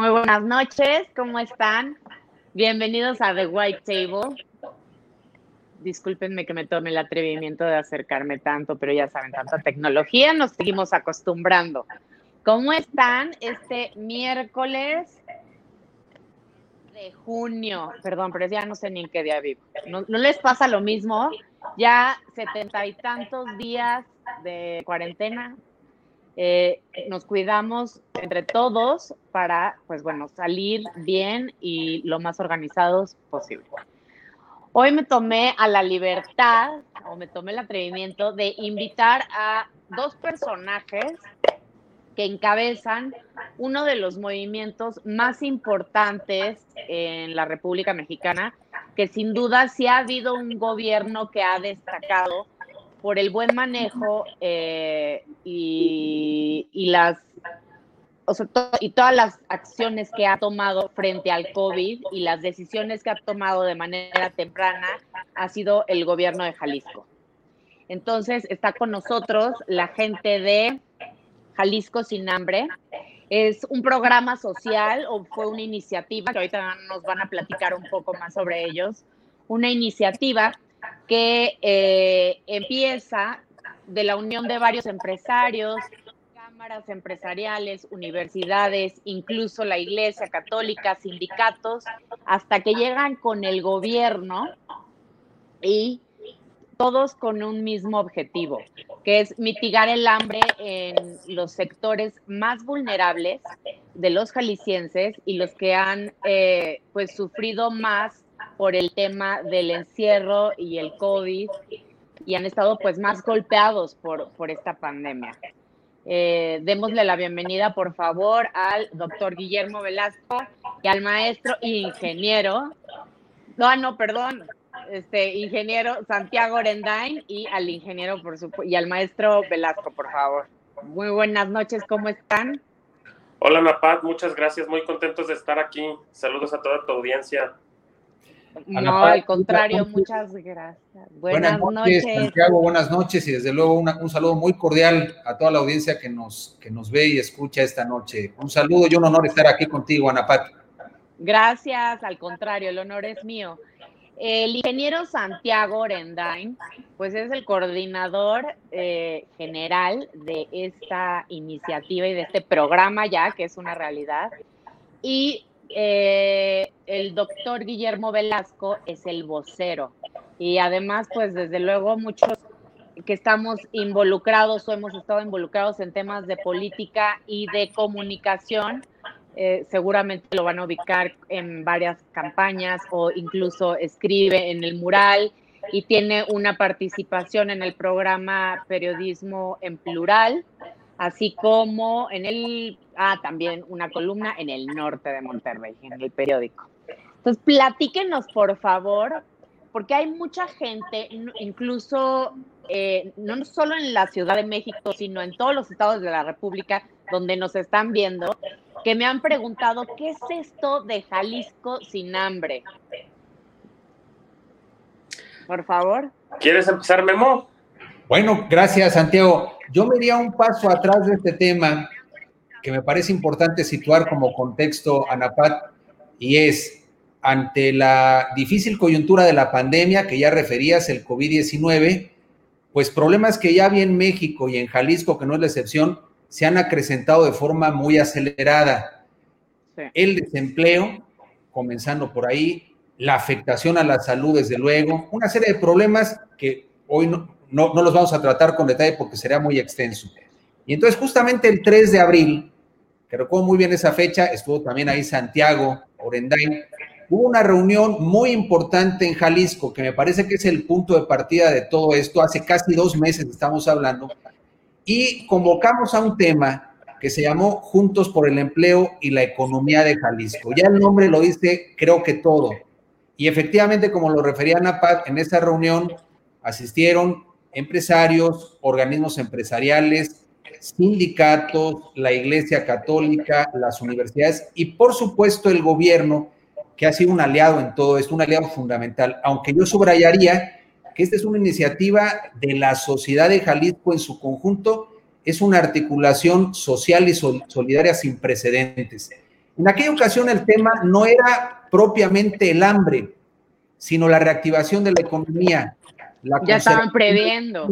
Muy buenas noches, ¿cómo están? Bienvenidos a The White Table. Discúlpenme que me tome el atrevimiento de acercarme tanto, pero ya saben, tanta tecnología, nos seguimos acostumbrando. ¿Cómo están este miércoles de junio? Perdón, pero ya no sé ni en qué día vivo. ¿No, no les pasa lo mismo? Ya setenta y tantos días de cuarentena, eh, nos cuidamos entre todos para, pues bueno, salir bien y lo más organizados posible. Hoy me tomé a la libertad o me tomé el atrevimiento de invitar a dos personajes que encabezan uno de los movimientos más importantes en la República Mexicana, que sin duda sí ha habido un gobierno que ha destacado por el buen manejo eh, y, las y todas las acciones que ha tomado frente al COVID y las decisiones que ha tomado de manera temprana ha sido el gobierno de Jalisco. Entonces está con nosotros la gente de Jalisco sin hambre. Es un programa social o fue una iniciativa, que ahorita nos van a platicar un poco más sobre ellos, una iniciativa que eh, empieza de la unión de varios empresarios, cámaras empresariales, universidades, incluso la Iglesia Católica, sindicatos, hasta que llegan con el gobierno y todos con un mismo objetivo, que es mitigar el hambre en los sectores más vulnerables de los jaliscienses y los que han eh, pues sufrido más por el tema del encierro y el COVID y han estado pues más golpeados por, por esta pandemia. Eh, démosle la bienvenida, por favor, al doctor Guillermo Velasco y al maestro ingeniero, no, no, perdón, este ingeniero Santiago Orendain y al ingeniero, por supuesto, y al maestro Velasco, por favor. Muy buenas noches, ¿cómo están? Hola, Napat, muchas gracias, muy contentos de estar aquí. Saludos a toda tu audiencia. No, al contrario, muchas gracias. Buenas, noches, Santiago, buenas noches y desde luego un saludo muy cordial a toda la audiencia que nos, que nos ve y escucha esta noche. Un saludo y un honor estar aquí contigo, Ana Pati. Gracias, al contrario, el honor es mío. El ingeniero Santiago Orendain, pues es el coordinador eh, general de esta iniciativa y de este programa ya, que es una realidad. Y eh, el doctor Guillermo Velasco es el vocero. Y además, pues desde luego muchos que estamos involucrados o hemos estado involucrados en temas de política y de comunicación, eh, seguramente lo van a ubicar en varias campañas o incluso escribe en el mural y tiene una participación en el programa Periodismo en Plural así como en el, ah, también una columna en el norte de Monterrey, en el periódico. Entonces, platíquenos, por favor, porque hay mucha gente, incluso eh, no solo en la Ciudad de México, sino en todos los estados de la República donde nos están viendo, que me han preguntado, ¿qué es esto de Jalisco sin hambre? Por favor. ¿Quieres empezar, Memo? Bueno, gracias, Santiago. Yo me iría un paso atrás de este tema que me parece importante situar como contexto, Anapat, y es ante la difícil coyuntura de la pandemia que ya referías, el COVID-19, pues problemas que ya vi en México y en Jalisco, que no es la excepción, se han acrecentado de forma muy acelerada. El desempleo, comenzando por ahí, la afectación a la salud, desde luego, una serie de problemas que hoy no, no, los vamos a tratar con detalle porque sería muy extenso. Y entonces justamente el 3 de abril, que recuerdo muy bien esa fecha, estuvo también ahí Santiago, Orendain, hubo una reunión muy importante en Jalisco, que me parece que es el punto de partida de todo esto, hace casi dos meses estamos hablando, y convocamos a un tema que se llamó Juntos por el Empleo y la Economía de Jalisco. Ya el nombre lo dice, creo que todo. Y efectivamente, como lo refería Napat, en esa reunión asistieron empresarios, organismos empresariales, sindicatos, la Iglesia Católica, las universidades y por supuesto el gobierno, que ha sido un aliado en todo esto, un aliado fundamental, aunque yo subrayaría que esta es una iniciativa de la sociedad de Jalisco en su conjunto, es una articulación social y solidaria sin precedentes. En aquella ocasión el tema no era propiamente el hambre, sino la reactivación de la economía. Ya estaban previendo.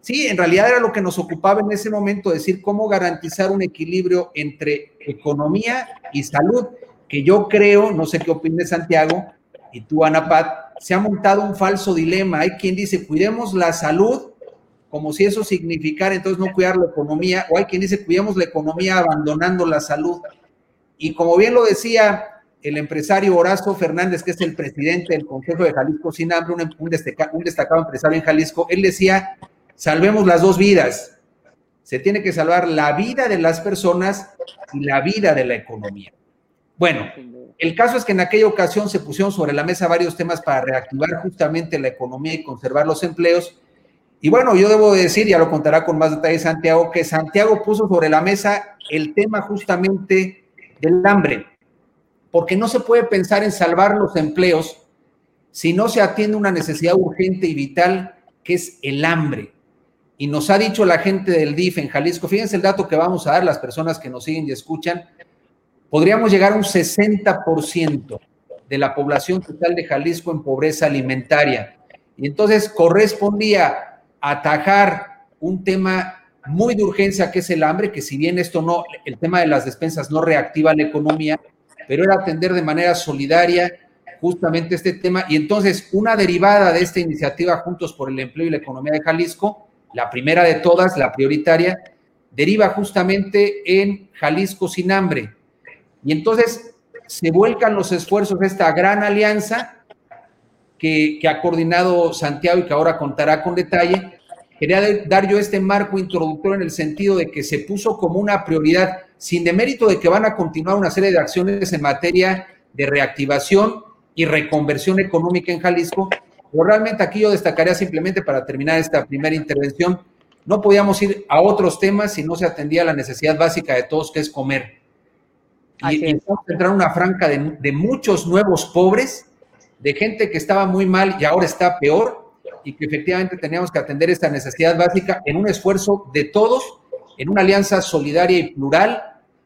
Sí, en realidad era lo que nos ocupaba en ese momento, decir cómo garantizar un equilibrio entre economía y salud, que yo creo, no sé qué opine Santiago, y tú, Ana Pat, se ha montado un falso dilema. Hay quien dice, cuidemos la salud, como si eso significara entonces no cuidar la economía, o hay quien dice, cuidemos la economía abandonando la salud. Y como bien lo decía el empresario Horacio Fernández, que es el presidente del Consejo de Jalisco Sin Hambre, un, un destacado empresario en Jalisco, él decía, salvemos las dos vidas. Se tiene que salvar la vida de las personas y la vida de la economía. Bueno, el caso es que en aquella ocasión se pusieron sobre la mesa varios temas para reactivar justamente la economía y conservar los empleos. Y bueno, yo debo decir, ya lo contará con más detalle Santiago, que Santiago puso sobre la mesa el tema justamente del hambre, porque no se puede pensar en salvar los empleos si no se atiende una necesidad urgente y vital que es el hambre. Y nos ha dicho la gente del DIF en Jalisco, fíjense el dato que vamos a dar las personas que nos siguen y escuchan, podríamos llegar a un 60% de la población total de Jalisco en pobreza alimentaria. Y entonces correspondía atajar un tema muy de urgencia que es el hambre, que si bien esto no, el tema de las despensas no reactiva la economía, pero era atender de manera solidaria justamente este tema. Y entonces una derivada de esta iniciativa Juntos por el Empleo y la Economía de Jalisco la primera de todas, la prioritaria, deriva justamente en Jalisco sin hambre. Y entonces se vuelcan los esfuerzos de esta gran alianza que, ha coordinado Santiago y que ahora contará con detalle. Quería dar yo este marco introductorio en el sentido de que se puso como una prioridad, sin demérito de que van a continuar una serie de acciones en materia de reactivación y reconversión económica en Jalisco, pero realmente aquí yo destacaría simplemente para terminar esta primera intervención, no podíamos ir a otros temas si no se atendía la necesidad básica de todos, que es comer. Y, estamos entrar una franca de, de, muchos nuevos pobres, de gente que estaba muy mal y ahora está peor, y que efectivamente teníamos que atender esta necesidad básica en un esfuerzo de todos, en una alianza solidaria y plural,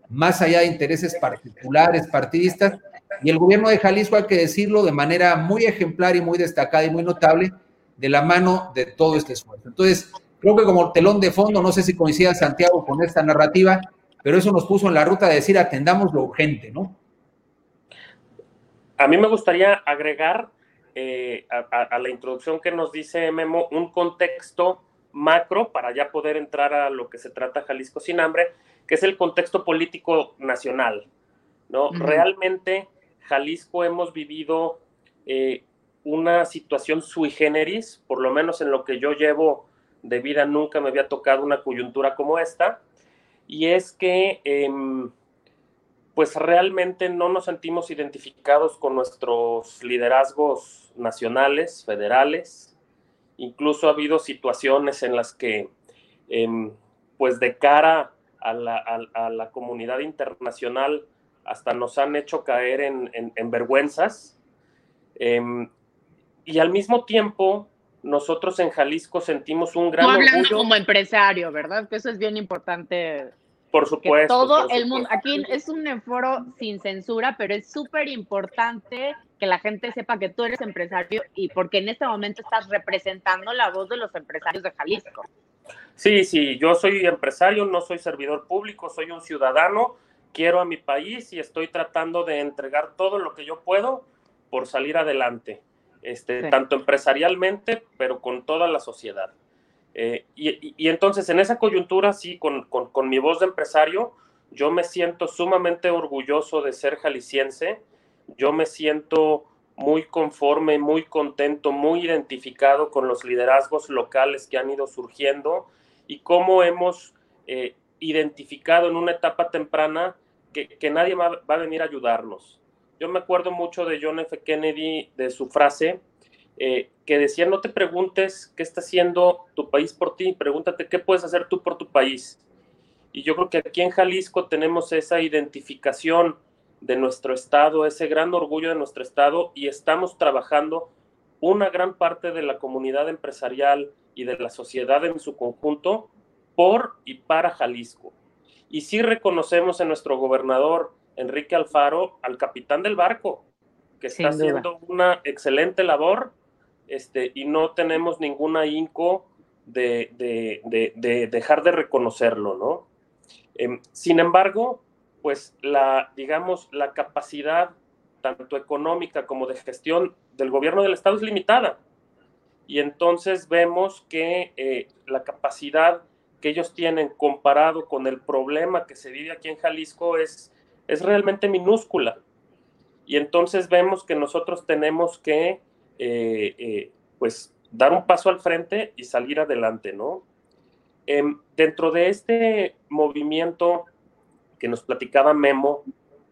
más allá de intereses particulares, partidistas, y el gobierno de Jalisco, hay que decirlo de manera muy ejemplar y muy destacada y muy notable, de la mano de todo este esfuerzo. Entonces, creo que como telón de fondo, no sé si coincida Santiago con esta narrativa, pero eso nos puso en la ruta de decir atendamos lo urgente, ¿no? A mí me gustaría agregar eh, a, la introducción que nos dice Memo un contexto macro para ya poder entrar a lo que se trata Jalisco sin hambre, que es el contexto político nacional, ¿no? Realmente Jalisco hemos vivido eh, una situación sui generis, por lo menos en lo que yo llevo de vida nunca me había tocado una coyuntura como esta, y es que em, pues realmente no nos sentimos identificados con nuestros liderazgos nacionales, federales, incluso ha habido situaciones en las que em, pues de cara a la comunidad internacional hasta nos han hecho caer en, vergüenzas. Em, y al mismo tiempo, nosotros en Jalisco sentimos un gran hablando como empresario, ¿verdad? Que eso es bien importante. Por supuesto. todo el mundo, aquí es un foro sin censura, pero es súper importante que la gente sepa que tú eres empresario y porque en este momento estás representando la voz de los empresarios de Jalisco. Sí, sí, yo soy empresario, no soy servidor público, soy un ciudadano quiero a mi país y estoy tratando de entregar todo lo que yo puedo por salir adelante, este, tanto empresarialmente, pero con toda la sociedad. Eh, y, entonces en esa coyuntura, sí, con, con, mi voz de empresario, yo me siento sumamente orgulloso de ser jalisciense, yo me siento muy conforme, muy contento, muy identificado con los liderazgos locales que han ido surgiendo y cómo hemos eh, identificado en una etapa temprana que, nadie va, a venir a ayudarnos. Yo me acuerdo mucho de John F. Kennedy, de su frase, eh, que decía, no te preguntes qué está haciendo tu país por ti, pregúntate qué puedes hacer tú por tu país. Y yo creo que aquí en Jalisco tenemos esa identificación de nuestro estado, ese gran orgullo de nuestro estado y estamos trabajando una gran parte de la comunidad empresarial y de la sociedad en su conjunto por y para Jalisco. Y sí reconocemos en nuestro gobernador, Enrique Alfaro, al capitán del barco, que está haciendo una excelente labor este, y no tenemos ninguna inco de, dejar de reconocerlo, ¿no? Em, sin embargo, pues la, digamos, la capacidad tanto económica como de gestión del gobierno del Estado es limitada. Y entonces vemos que eh, la capacidad que ellos tienen comparado con el problema que se vive aquí en Jalisco es, es realmente minúscula. Y entonces vemos que nosotros tenemos que, eh, eh, pues, dar un paso al frente y salir adelante, ¿no? Em, dentro de este movimiento que nos platicaba Memo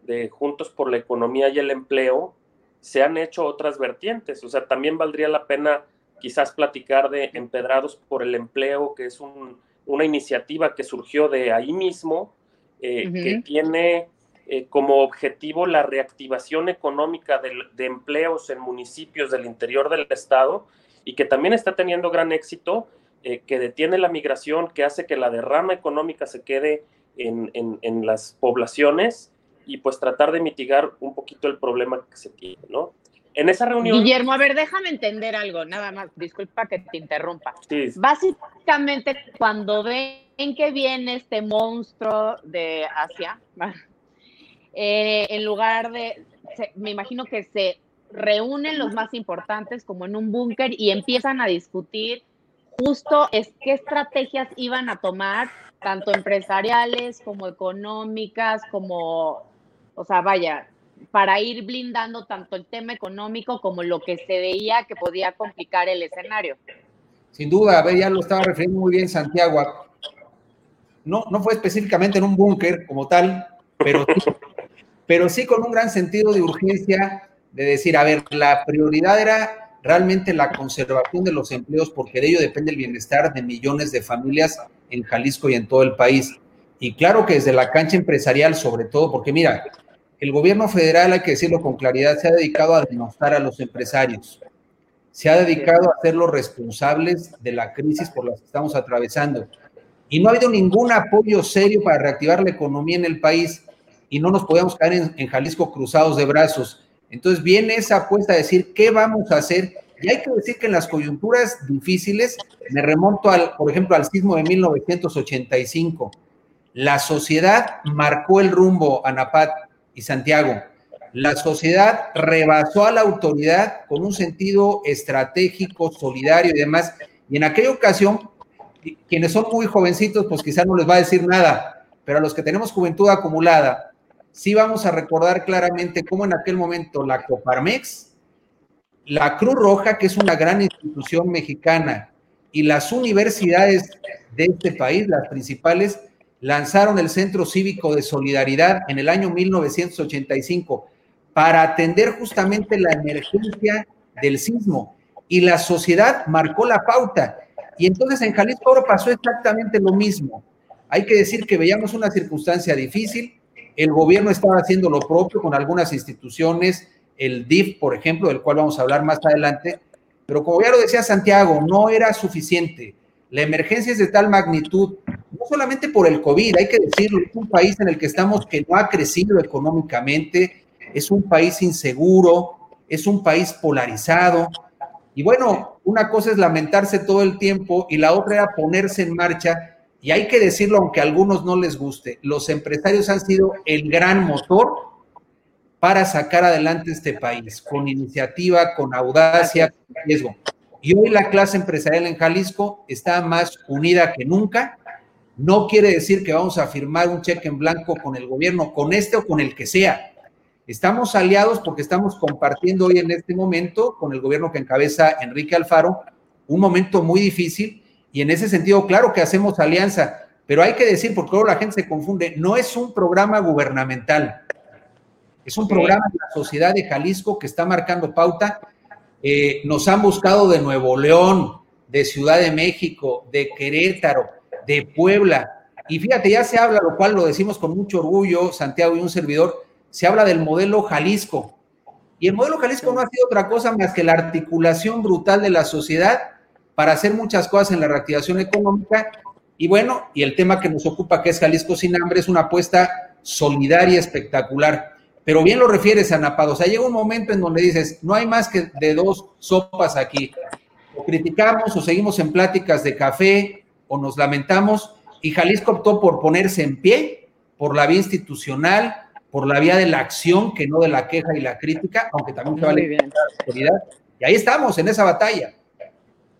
de Juntos por la Economía y el Empleo, se han hecho otras vertientes. O sea, también valdría la pena quizás platicar de Empedrados por el Empleo, que es una iniciativa que surgió de ahí mismo, eh, que tiene eh, como objetivo la reactivación económica de, empleos en municipios del interior del estado y que también está teniendo gran éxito, eh, que detiene la migración, que hace que la derrama económica se quede en, en, las poblaciones y pues tratar de mitigar un poquito el problema que se tiene, ¿no? En esa reunión... Guillermo, a ver, déjame entender algo, nada más, disculpa que te interrumpa. Básicamente, cuando ven que viene este monstruo de Asia, eh, en lugar de, me imagino que se reúnen los más importantes como en un búnker y empiezan a discutir justo es qué estrategias iban a tomar, tanto empresariales como económicas, como, o sea, vaya, para ir blindando tanto el tema económico como lo que se veía que podía complicar el escenario. Sin duda, a ver, ya lo estaba refiriendo muy bien Santiago. No, no fue específicamente en un búnker como tal, pero, pero sí con un gran sentido de urgencia de decir, a ver, la prioridad era realmente la conservación de los empleos, porque de ello depende el bienestar de millones de familias en Jalisco y en todo el país. Y claro que desde la cancha empresarial, sobre todo, porque mira, el gobierno federal, hay que decirlo con claridad, se ha dedicado a denostar a los empresarios, se ha dedicado a hacerlos responsables de la crisis por la que estamos atravesando. Y no ha habido ningún apoyo serio para reactivar la economía en el país y no nos podemos caer en, en Jalisco cruzados de brazos. Entonces viene esa apuesta a decir qué vamos a hacer. Y hay que decir que en las coyunturas difíciles, me remonto al, por ejemplo, al sismo de 1985. La sociedad marcó el rumbo, a Napat y Santiago. La sociedad rebasó a la autoridad con un sentido estratégico, solidario y demás. Y en aquella ocasión, quienes son muy jovencitos, pues quizás no les va a decir nada, pero a los que tenemos juventud acumulada, sí vamos a recordar claramente cómo en aquel momento la Coparmex, la Cruz Roja, que es una gran institución mexicana, y las universidades de este país, las principales, lanzaron el Centro Cívico de Solidaridad en el año 1985 para atender justamente la emergencia del sismo. Y la sociedad marcó la pauta. Y entonces en Jalisco ahora pasó exactamente lo mismo. Hay que decir que veíamos una circunstancia difícil, el gobierno estaba haciendo lo propio con algunas instituciones, el DIF, por ejemplo, del cual vamos a hablar más adelante, pero como ya lo decía Santiago, no era suficiente. La emergencia es de tal magnitud, no solamente por el COVID, hay que decirlo, es un país en el que estamos que no ha crecido económicamente, es un país inseguro, es un país polarizado. Y bueno, una cosa es lamentarse todo el tiempo y la otra era ponerse en marcha y hay que decirlo aunque a algunos no les guste, los empresarios han sido el gran motor para sacar adelante este país, con iniciativa, con audacia, con riesgo. Y hoy la clase empresarial en Jalisco está más unida que nunca. No quiere decir que vamos a firmar un cheque en blanco con el gobierno, con este o con el que sea. Estamos aliados porque estamos compartiendo hoy en este momento con el gobierno que encabeza Enrique Alfaro un momento muy difícil y en ese sentido, claro que hacemos alianza, pero hay que decir, porque luego la gente se confunde, no es un programa gubernamental, es un programa de la sociedad de Jalisco que está marcando pauta. Eh, nos han buscado de Nuevo León, de Ciudad de México, de Querétaro, de Puebla. Y fíjate, ya se habla, lo cual lo decimos con mucho orgullo, Santiago y un servidor, se habla del modelo Jalisco. Y el modelo Jalisco no ha sido otra cosa más que la articulación brutal de la sociedad para hacer muchas cosas en la reactivación económica. Y bueno, y el tema que nos ocupa, que es Jalisco sin hambre, es una apuesta solidaria, espectacular. Pero bien lo refieres, Anapado. O sea, llega un momento en donde dices, no hay más que de dos sopas aquí. O criticamos o seguimos en pláticas de café o nos lamentamos. Y Jalisco optó por ponerse en pie por la vía institucional, por la vía de la acción, que no de la queja y la crítica, aunque también se vale la autoridad. Y ahí estamos, en esa batalla.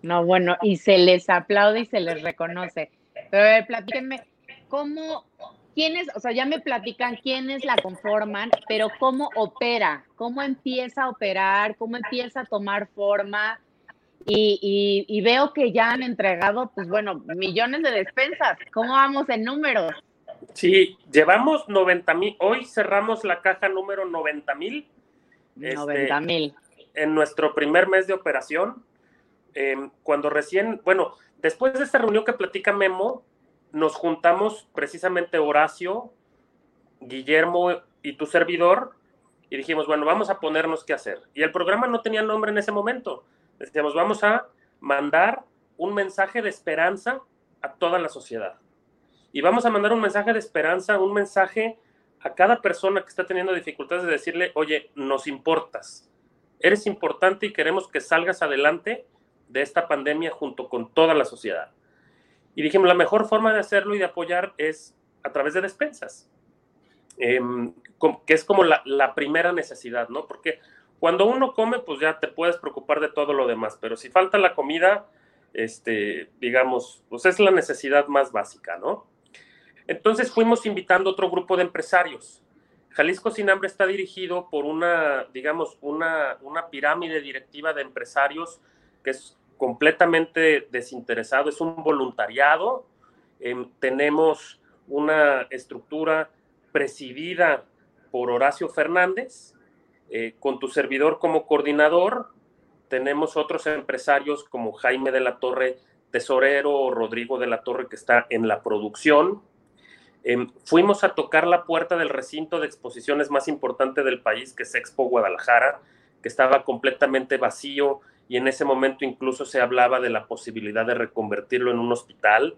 No, bueno, y se les aplaude y se les reconoce. Pero platíquenme, ¿cómo, quiénes, o sea, ya me platican quiénes la conforman, pero cómo opera, cómo empieza a operar, cómo empieza a tomar forma? Y, y, veo que ya han entregado, pues bueno, millones de despensas. ¿Cómo vamos en números? Sí, llevamos 90 mil, hoy cerramos la caja número 90 mil. 90 este, mil. en nuestro primer mes de operación, em, cuando recién, bueno, después de esta reunión que platica Memo, nos juntamos precisamente Horacio, Guillermo y tu servidor y dijimos, bueno, vamos a ponernos qué hacer. Y el programa no tenía nombre en ese momento. Decíamos, vamos a mandar un mensaje de esperanza a toda la sociedad. Y vamos a mandar un mensaje de esperanza, un mensaje a cada persona que está teniendo dificultades de decirle, oye, nos importas, eres importante y queremos que salgas adelante de esta pandemia junto con toda la sociedad. Y dijimos, la mejor forma de hacerlo y de apoyar es a través de despensas, em, que es como la, primera necesidad, ¿no? Porque cuando uno come, pues ya te puedes preocupar de todo lo demás, pero si falta la comida, este, digamos, pues es la necesidad más básica, ¿no? Entonces fuimos invitando otro grupo de empresarios. Jalisco Sin Hambre está dirigido por una, digamos, una, una pirámide directiva de empresarios que es completamente desinteresado, es un voluntariado. Em, tenemos una estructura presidida por Horacio Fernández, eh, con tu servidor como coordinador. Tenemos otros empresarios como Jaime de la Torre, tesorero, o Rodrigo de la Torre, que está en la producción. Em, fuimos a tocar la puerta del recinto de exposiciones más importante del país, que es Expo Guadalajara, que estaba completamente vacío y en ese momento incluso se hablaba de la posibilidad de reconvertirlo en un hospital.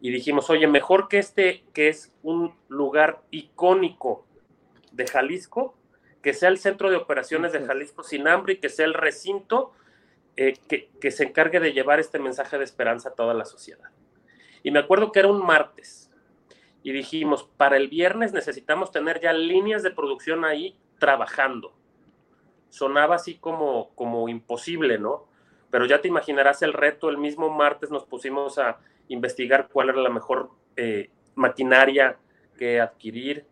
Y dijimos, oye, mejor que este, que es un lugar icónico de Jalisco, que sea el centro de operaciones de Jalisco sin hambre y que sea el recinto eh, que, que se encargue de llevar este mensaje de esperanza a toda la sociedad. Y me acuerdo que era un martes y dijimos, para el viernes necesitamos tener ya líneas de producción ahí trabajando. Sonaba así como, como imposible, ¿no? Pero ya te imaginarás el reto, el mismo martes nos pusimos a investigar cuál era la mejor eh, maquinaria que adquirir.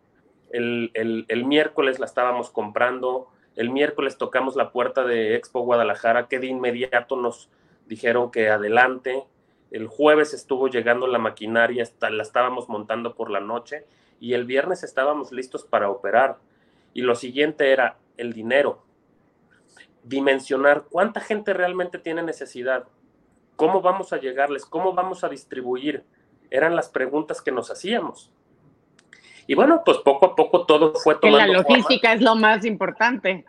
El, el, miércoles la estábamos comprando, el miércoles tocamos la puerta de Expo Guadalajara, que de inmediato nos dijeron que adelante, el jueves estuvo llegando la maquinaria, la estábamos montando por la noche y el viernes estábamos listos para operar. Y lo siguiente era el dinero. Dimensionar cuánta gente realmente tiene necesidad, cómo vamos a llegarles, cómo vamos a distribuir. Eran las preguntas que nos hacíamos. Y bueno, pues poco a poco todo fue tomando. la logística es lo más importante.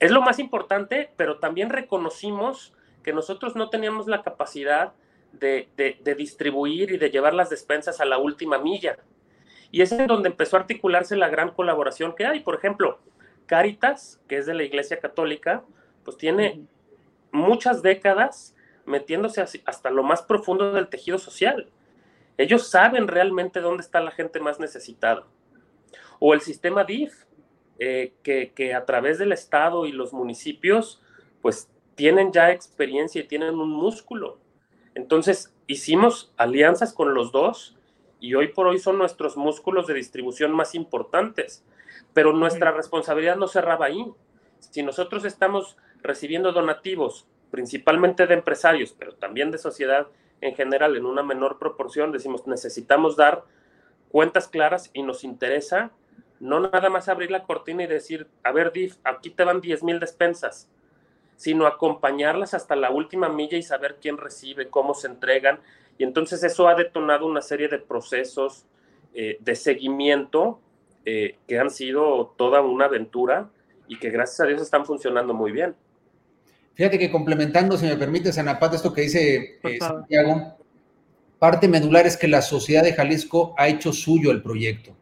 Es lo más importante, pero también reconocimos que nosotros no teníamos la capacidad de, distribuir y de llevar las despensas a la última milla. Y es en donde empezó a articularse la gran colaboración que hay. Por ejemplo, Caritas, que es de la Iglesia Católica, pues tiene muchas décadas metiéndose hasta lo más profundo del tejido social. Ellos saben realmente dónde está la gente más necesitada. O el sistema DIF, eh, que, que, a través del Estado y los municipios, pues tienen ya experiencia y tienen un músculo. Entonces, hicimos alianzas con los dos y hoy por hoy son nuestros músculos de distribución más importantes. Pero nuestra responsabilidad no cerraba ahí. Si nosotros estamos recibiendo donativos, principalmente de empresarios, pero también de sociedad en general, en una menor proporción, decimos, necesitamos dar cuentas claras y nos interesa no nada más abrir la cortina y decir, a ver, DIF, aquí te van 10 mil despensas sino acompañarlas hasta la última milla y saber quién recibe, cómo se entregan. Y entonces eso ha detonado una serie de procesos eh, de seguimiento eh, que han sido toda una aventura y que gracias a Dios están funcionando muy bien. Fíjate que complementando, si me permite, Sanapata, esto que dice eh, Santiago, parte medular es que la sociedad de Jalisco ha hecho suyo el proyecto.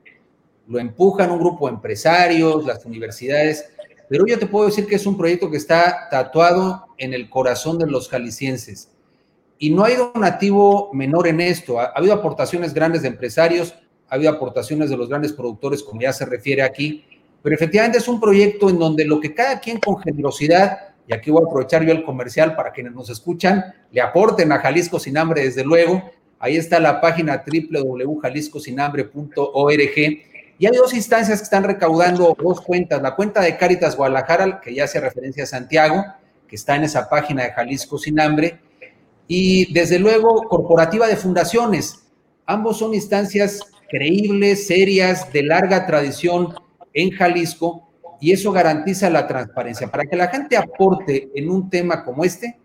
lo empujan un grupo de empresarios, las universidades, pero yo te puedo decir que es un proyecto que está tatuado en el corazón de los jaliscienses. Y no hay donativo menor en esto. Ha, habido aportaciones grandes de empresarios, ha habido aportaciones de los grandes productores, como ya se refiere aquí, pero efectivamente es un proyecto en donde lo que cada quien con generosidad, y aquí voy a aprovechar yo el comercial para quienes nos escuchan, le aporten a Jalisco Sin Hambre, desde luego. Ahí está la página www.jaliscosinhambre.org. Y hay dos instancias que están recaudando dos cuentas. La cuenta de Cáritas Guadalajara, que ya hace referencia a Santiago, que está en esa página de Jalisco Sin Hambre, y desde luego Corporativa de Fundaciones. Ambos son instancias creíbles, serias, de larga tradición en Jalisco y eso garantiza la transparencia. Para que la gente aporte en un tema como este,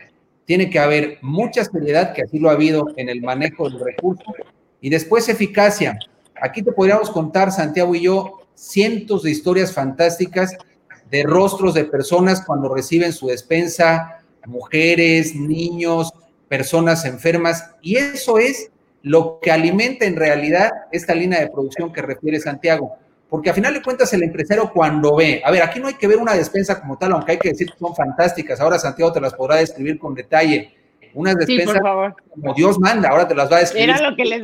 tiene que haber mucha seriedad, que así lo ha habido en el manejo del recurso, y después eficacia. Aquí te podríamos contar, Santiago y yo, cientos de historias fantásticas de rostros de personas cuando reciben su despensa, mujeres, niños, personas enfermas, y eso es lo que alimenta en realidad esta línea de producción que refiere Santiago. Porque a final de cuentas el empresario cuando ve, a ver, aquí no hay que ver una despensa como tal, aunque hay que decir que son fantásticas, ahora Santiago te las podrá describir con detalle. Unas despensas como Dios manda, ahora te las va a describir. Era lo que les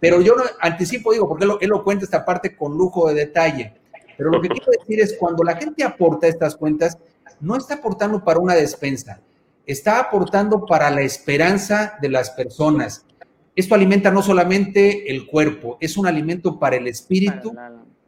Pero yo no anticipo, digo, porque él lo, él lo cuenta esta parte con lujo de detalle. Pero lo que quiero decir es, cuando la gente aporta estas cuentas, no está aportando para una despensa, está aportando para la esperanza de las personas. Esto alimenta no solamente el cuerpo, es un alimento para el espíritu,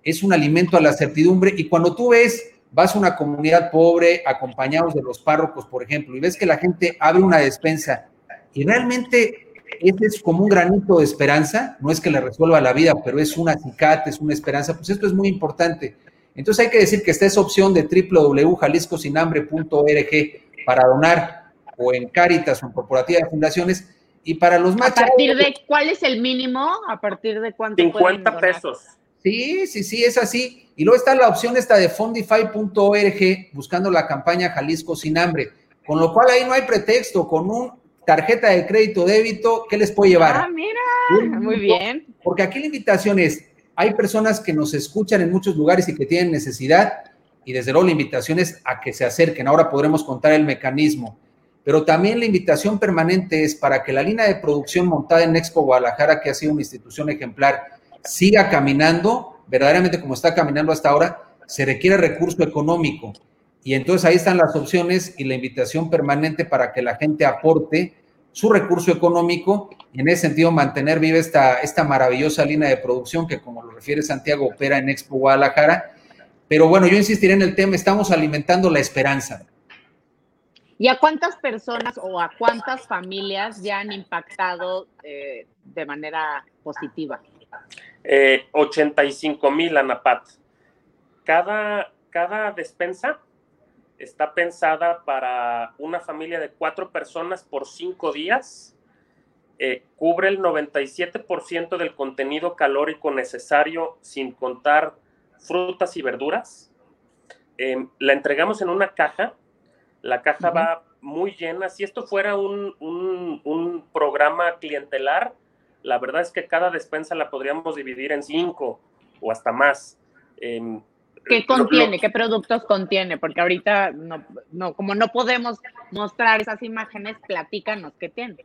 es un alimento a la certidumbre. Y cuando tú ves, vas a una comunidad pobre, acompañados de los párrocos, por ejemplo, y ves que la gente abre una despensa y realmente ese es como un granito de esperanza, no es que le resuelva la vida, pero es una acicate, es una esperanza, pues esto es muy importante. Entonces hay que decir que está esa opción de www.jaliscosinhambre.org para donar o en Cáritas o en Corporativa de Fundaciones, y para los más ¿A partir de cuál es el mínimo? ¿A partir de cuánto? 50 pesos. Sí, sí, sí, es así. Y luego está la opción esta de fondify.org buscando la campaña Jalisco sin hambre. Con lo cual ahí no hay pretexto, con un tarjeta de crédito débito, ¿qué les puede llevar? Ah, mira, muy bien. Porque aquí la invitación es, hay personas que nos escuchan en muchos lugares y que tienen necesidad, y desde luego la invitación es a que se acerquen. Ahora podremos contar el mecanismo pero también la invitación permanente es para que la línea de producción montada en Expo Guadalajara, que ha sido una institución ejemplar, siga caminando, verdaderamente como está caminando hasta ahora, se requiere recurso económico. Y entonces ahí están las opciones y la invitación permanente para que la gente aporte su recurso económico y en ese sentido mantener viva esta, esta maravillosa línea de producción que, como lo refiere Santiago, opera en Expo Guadalajara. Pero bueno, yo insistiré en el tema, estamos alimentando la esperanza. ¿Y a cuántas personas o a cuántas familias ya han impactado eh, de manera positiva? Eh, 85 mil, Anapat. Cada, cada despensa está pensada para una familia de cuatro personas por cinco días. Eh, cubre el 97% del contenido calórico necesario sin contar frutas y verduras. Em, la entregamos en una caja la caja va muy llena. Si esto fuera un, programa clientelar, la verdad es que cada despensa la podríamos dividir en cinco o hasta más. Em, ¿Qué contiene? ¿Qué productos contiene? Porque ahorita, no, no, como no podemos mostrar esas imágenes, platícanos qué tiene.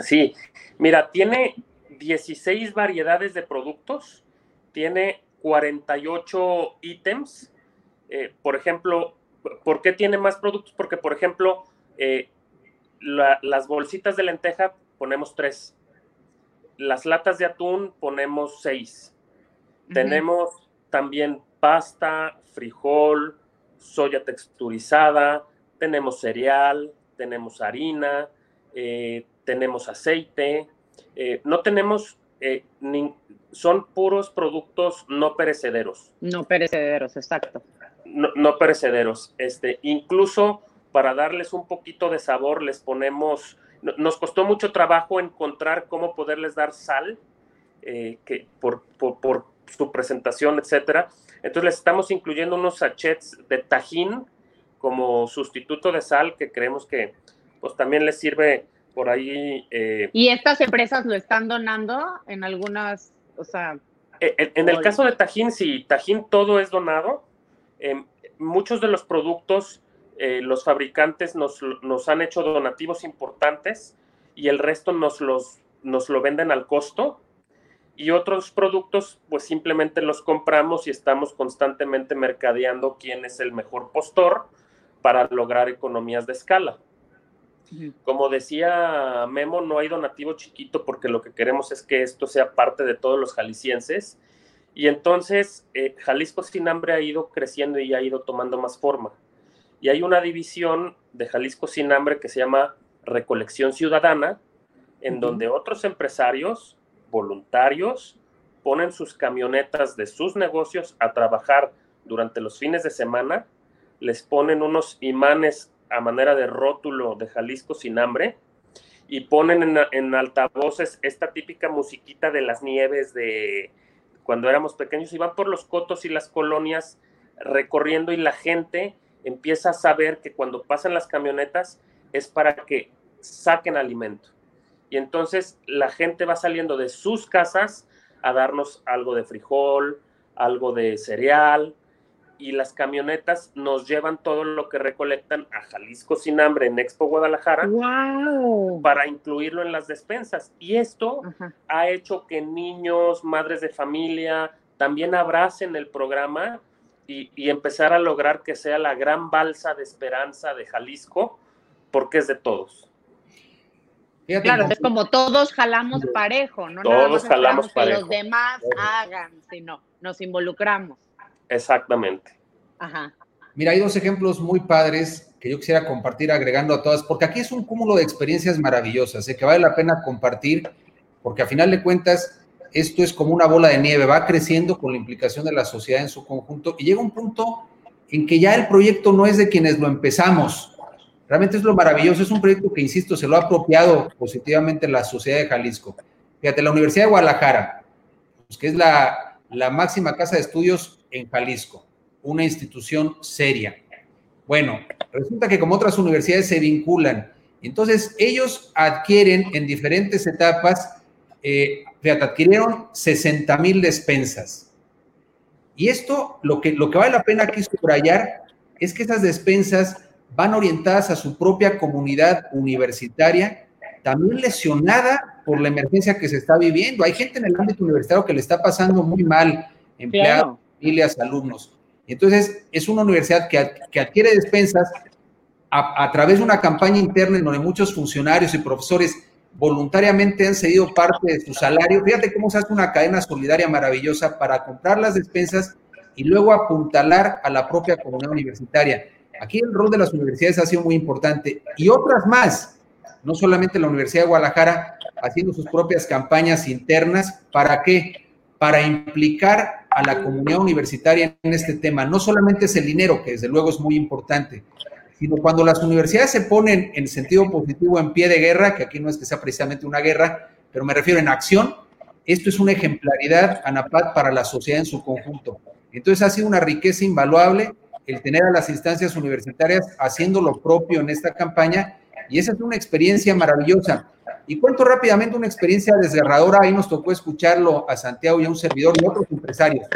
Sí, mira, tiene 16 variedades de productos, tiene 48 ítems. Eh, por ejemplo, ¿Por qué tiene más productos? Porque, por ejemplo, eh, las bolsitas de lenteja ponemos tres. Las latas de atún ponemos seis. Tenemos también pasta, frijol, soya texturizada, tenemos cereal, tenemos harina, eh, tenemos aceite. Eh, no tenemos, son puros productos no perecederos. No perecederos, exacto no, perecederos. Este, incluso para darles un poquito de sabor, les ponemos, nos costó mucho trabajo encontrar cómo poderles dar sal, eh, que por, por, su presentación, etcétera. Entonces les estamos incluyendo unos sachets de tajín como sustituto de sal que creemos que pues también les sirve por ahí. Eh, ¿Y estas empresas lo están donando en algunas, o sea, Eh, en, el caso de Tajín, sí, Tajín todo es donado. Em, muchos de los productos, eh, los fabricantes nos, nos, han hecho donativos importantes y el resto nos, los, nos lo venden al costo. Y otros productos, pues simplemente los compramos y estamos constantemente mercadeando quién es el mejor postor para lograr economías de escala. Como decía Memo, no hay donativo chiquito porque lo que queremos es que esto sea parte de todos los jaliscienses. Y entonces eh, Jalisco Sin Hambre ha ido creciendo y ha ido tomando más forma. Y hay una división de Jalisco Sin Hambre que se llama Recolección Ciudadana, en donde otros empresarios, voluntarios, ponen sus camionetas de sus negocios a trabajar durante los fines de semana, les ponen unos imanes a manera de rótulo de Jalisco sin hambre y ponen en, altavoces esta típica musiquita de las nieves de cuando éramos pequeños y van por los cotos y las colonias recorriendo y la gente empieza a saber que cuando pasan las camionetas es para que saquen alimento. Y entonces la gente va saliendo de sus casas a darnos algo de frijol, algo de cereal, y las camionetas nos llevan todo lo que recolectan a Jalisco sin hambre en Expo Guadalajara para incluirlo en las despensas. Y esto ha hecho que niños, madres de familia, también abracen el programa y, y, empezar a lograr que sea la gran balsa de esperanza de Jalisco, porque es de todos. claro, es como todos jalamos parejo, no todos jalamos parejo. que los demás hagan, sino nos involucramos. Exactamente. Ajá. Mira, hay dos ejemplos muy padres que yo quisiera compartir agregando a todas, porque aquí es un cúmulo de experiencias maravillosas, ¿eh? que vale la pena compartir, porque a final de cuentas esto es como una bola de nieve, va creciendo con la implicación de la sociedad en su conjunto y llega un punto en que ya el proyecto no es de quienes lo empezamos. Realmente es lo maravilloso, es un proyecto que, insisto, se lo ha apropiado positivamente la sociedad de Jalisco. Fíjate, la Universidad de Guadalajara, pues, que es la, la máxima casa de estudios en Jalisco, una institución seria. Bueno, resulta que como otras universidades se vinculan, entonces ellos adquieren en diferentes etapas, eh, fíjate, adquirieron 60 mil despensas. Y esto, lo que, lo que vale la pena aquí subrayar, es que esas despensas van orientadas a su propia comunidad universitaria, también lesionada por la emergencia que se está viviendo. Hay gente en el ámbito universitario que le está pasando muy mal, empleados, familias, alumnos. Entonces, es una universidad que, adquiere despensas a, través de una campaña interna en donde muchos funcionarios y profesores voluntariamente han cedido parte de su salario. Fíjate cómo se hace una cadena solidaria maravillosa para comprar las despensas y luego apuntalar a la propia comunidad universitaria. Aquí el rol de las universidades ha sido muy importante y otras más, no solamente la Universidad de Guadalajara, haciendo sus propias campañas internas. ¿Para qué? Para implicar a la comunidad universitaria en este tema. No solamente es el dinero, que desde luego es muy importante, sino cuando las universidades se ponen en sentido positivo en pie de guerra, que aquí no es que sea precisamente una guerra, pero me refiero en acción, esto es una ejemplaridad, ANAPAD, para la sociedad en su conjunto. Entonces ha sido una riqueza invaluable el tener a las instancias universitarias haciendo lo propio en esta campaña y esa es una experiencia maravillosa. Y cuento rápidamente una experiencia desgarradora, ahí nos tocó escucharlo a Santiago y a un servidor y otros empresarios.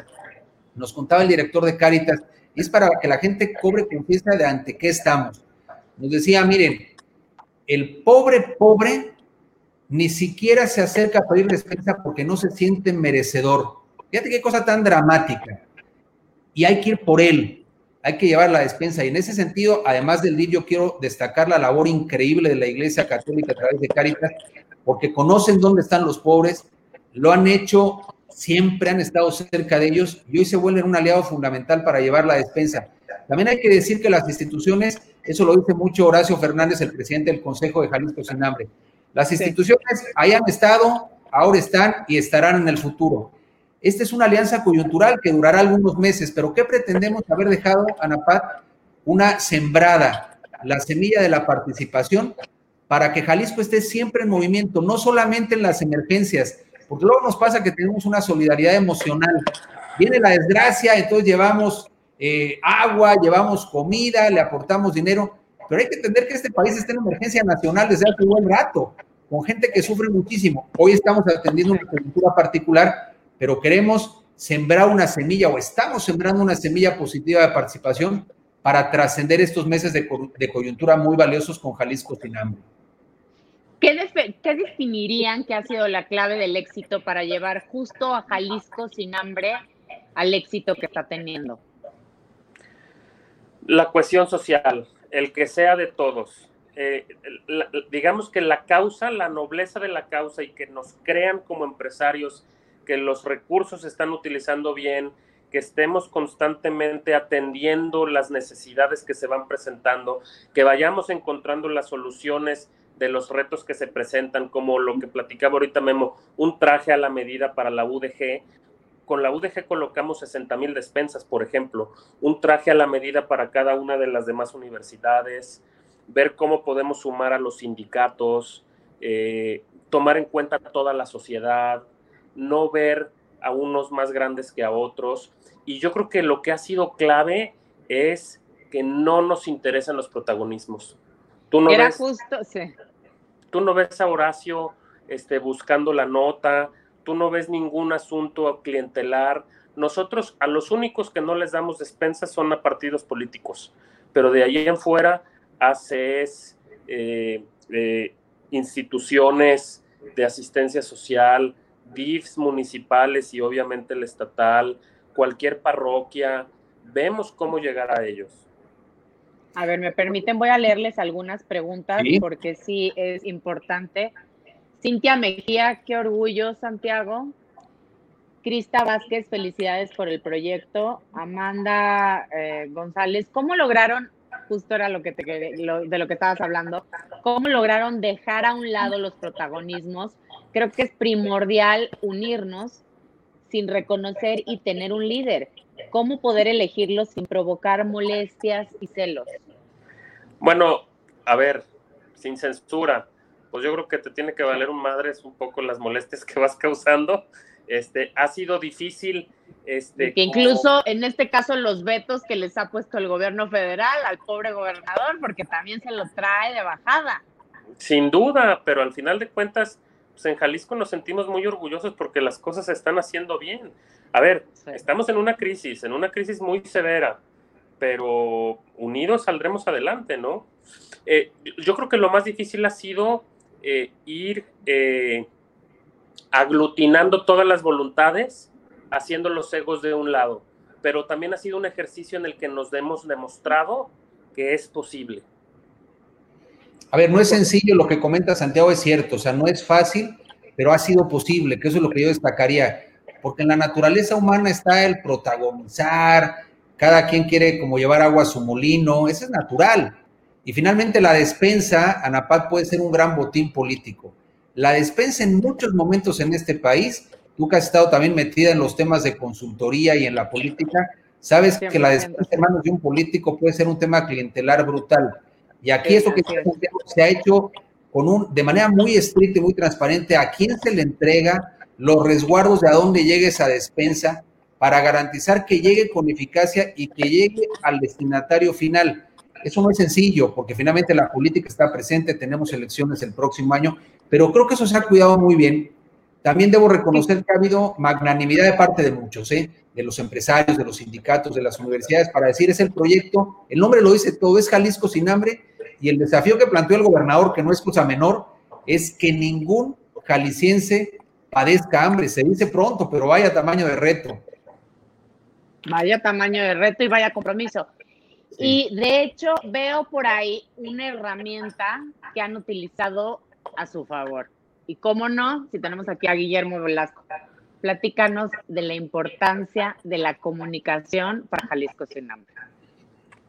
Nos contaba el director de Cáritas, y es para que la gente cobre conciencia de ante qué estamos. Nos decía, miren, el pobre, pobre, ni siquiera se acerca a pedir despensa porque no se siente merecedor. Fíjate qué cosa tan dramática. Y hay que ir por él, hay que llevar la despensa. Y en ese sentido, además del DIF, yo quiero destacar la labor increíble de la Iglesia Católica a través de Caritas, porque conocen dónde están los pobres, lo han hecho, siempre han estado cerca de ellos y hoy se vuelven un aliado fundamental para llevar la despensa. También hay que decir que las instituciones, eso lo dice mucho Horacio Fernández, el presidente del Consejo de Jalisco Sin Hambre, las instituciones ahí han estado, ahora están y estarán en el futuro. Esta es una alianza coyuntural que durará algunos meses, pero ¿qué pretendemos haber dejado, Anapat? Una sembrada, la semilla de la participación para que Jalisco esté siempre en movimiento, no solamente en las emergencias, porque luego nos pasa que tenemos una solidaridad emocional. Viene la desgracia, entonces llevamos eh, agua, llevamos comida, le aportamos dinero, pero hay que entender que este país está en emergencia nacional desde hace un buen rato, con gente que sufre muchísimo. Hoy estamos atendiendo una coyuntura particular, pero queremos sembrar una semilla o estamos sembrando una semilla positiva de participación para trascender estos meses de, coyuntura muy valiosos con Jalisco sin hambre. ¿Qué, ¿Qué, definirían que ha sido la clave del éxito para llevar justo a Jalisco sin hambre al éxito que está teniendo? La cuestión social, el que sea de todos. Eh, digamos que la causa, la nobleza de la causa y que nos crean como empresarios que los recursos se están utilizando bien, que estemos constantemente atendiendo las necesidades que se van presentando, que vayamos encontrando las soluciones de los retos que se presentan, como lo que platicaba ahorita Memo, un traje a la medida para la UDG. Con la UDG colocamos 60 mil despensas, por ejemplo, un traje a la medida para cada una de las demás universidades, ver cómo podemos sumar a los sindicatos, eh, tomar en cuenta toda la sociedad, no ver a unos más grandes que a otros. Y yo creo que lo que ha sido clave es que no nos interesan los protagonismos. Tú no Era ves, justo, sí. Tú no ves a Horacio este, buscando la nota, tú no ves ningún asunto clientelar. Nosotros a los únicos que no les damos despensas son a partidos políticos, pero de ahí en fuera, ACES, eh, eh, instituciones de asistencia social, DIFs municipales y obviamente el estatal, cualquier parroquia, vemos cómo llegar a ellos. A ver, me permiten, voy a leerles algunas preguntas porque sí es importante. Cintia Mejía, qué orgullo, Santiago. Crista Vázquez, felicidades por el proyecto. Amanda eh, González, ¿cómo lograron justo era lo que te, de lo que estabas hablando, cómo lograron dejar a un lado los protagonismos. Creo que es primordial unirnos sin reconocer y tener un líder. ¿Cómo poder elegirlos sin provocar molestias y celos? Bueno, a ver, sin censura, pues yo creo que te tiene que valer un madre un poco las molestias que vas causando. Este, ha sido difícil este, que incluso en este caso los vetos que les ha puesto el gobierno federal al pobre gobernador, porque también se lo trae de bajada. Sin duda, pero al final de cuentas, pues en Jalisco nos sentimos muy orgullosos porque las cosas se están haciendo bien. A ver, estamos en una crisis, en una crisis muy severa, pero unidos saldremos adelante, ¿no? Eh, yo creo que lo más difícil ha sido eh, ir eh, aglutinando todas las voluntades haciendo los egos de un lado, pero también ha sido un ejercicio en el que nos hemos demostrado que es posible. A ver, no es sencillo lo que comenta Santiago, es cierto, o sea, no es fácil, pero ha sido posible, que eso es lo que yo destacaría, porque en la naturaleza humana está el protagonizar, cada quien quiere como llevar agua a su molino, eso es natural. Y finalmente la despensa, Anapat, puede ser un gran botín político. La despensa en muchos momentos en este país tú que has estado también metida en los temas de consultoría y en la política, sabes que la despensa en manos de un político puede ser un tema clientelar brutal. Y aquí eso que se ha hecho con un, de manera muy estricta y muy transparente a quién se le entrega los resguardos de a dónde llegue esa despensa para garantizar que llegue con eficacia y que llegue al destinatario final. Eso no es sencillo, porque finalmente la política está presente, tenemos elecciones el próximo año, pero creo que eso se ha cuidado muy bien también debo reconocer que ha habido magnanimidad de parte de muchos, ¿eh? de los empresarios, de los sindicatos, de las universidades, para decir es el proyecto, el nombre lo dice todo, es Jalisco sin hambre, y el desafío que planteó el gobernador, que no es cosa menor, es que ningún jalisciense padezca hambre. Se dice pronto, pero vaya tamaño de reto. Vaya tamaño de reto y vaya compromiso. Y de hecho veo por ahí una herramienta que han utilizado a su favor. Y cómo no, si tenemos aquí a Guillermo Velasco, platícanos de la importancia de la comunicación para Jalisco Sin Hambre.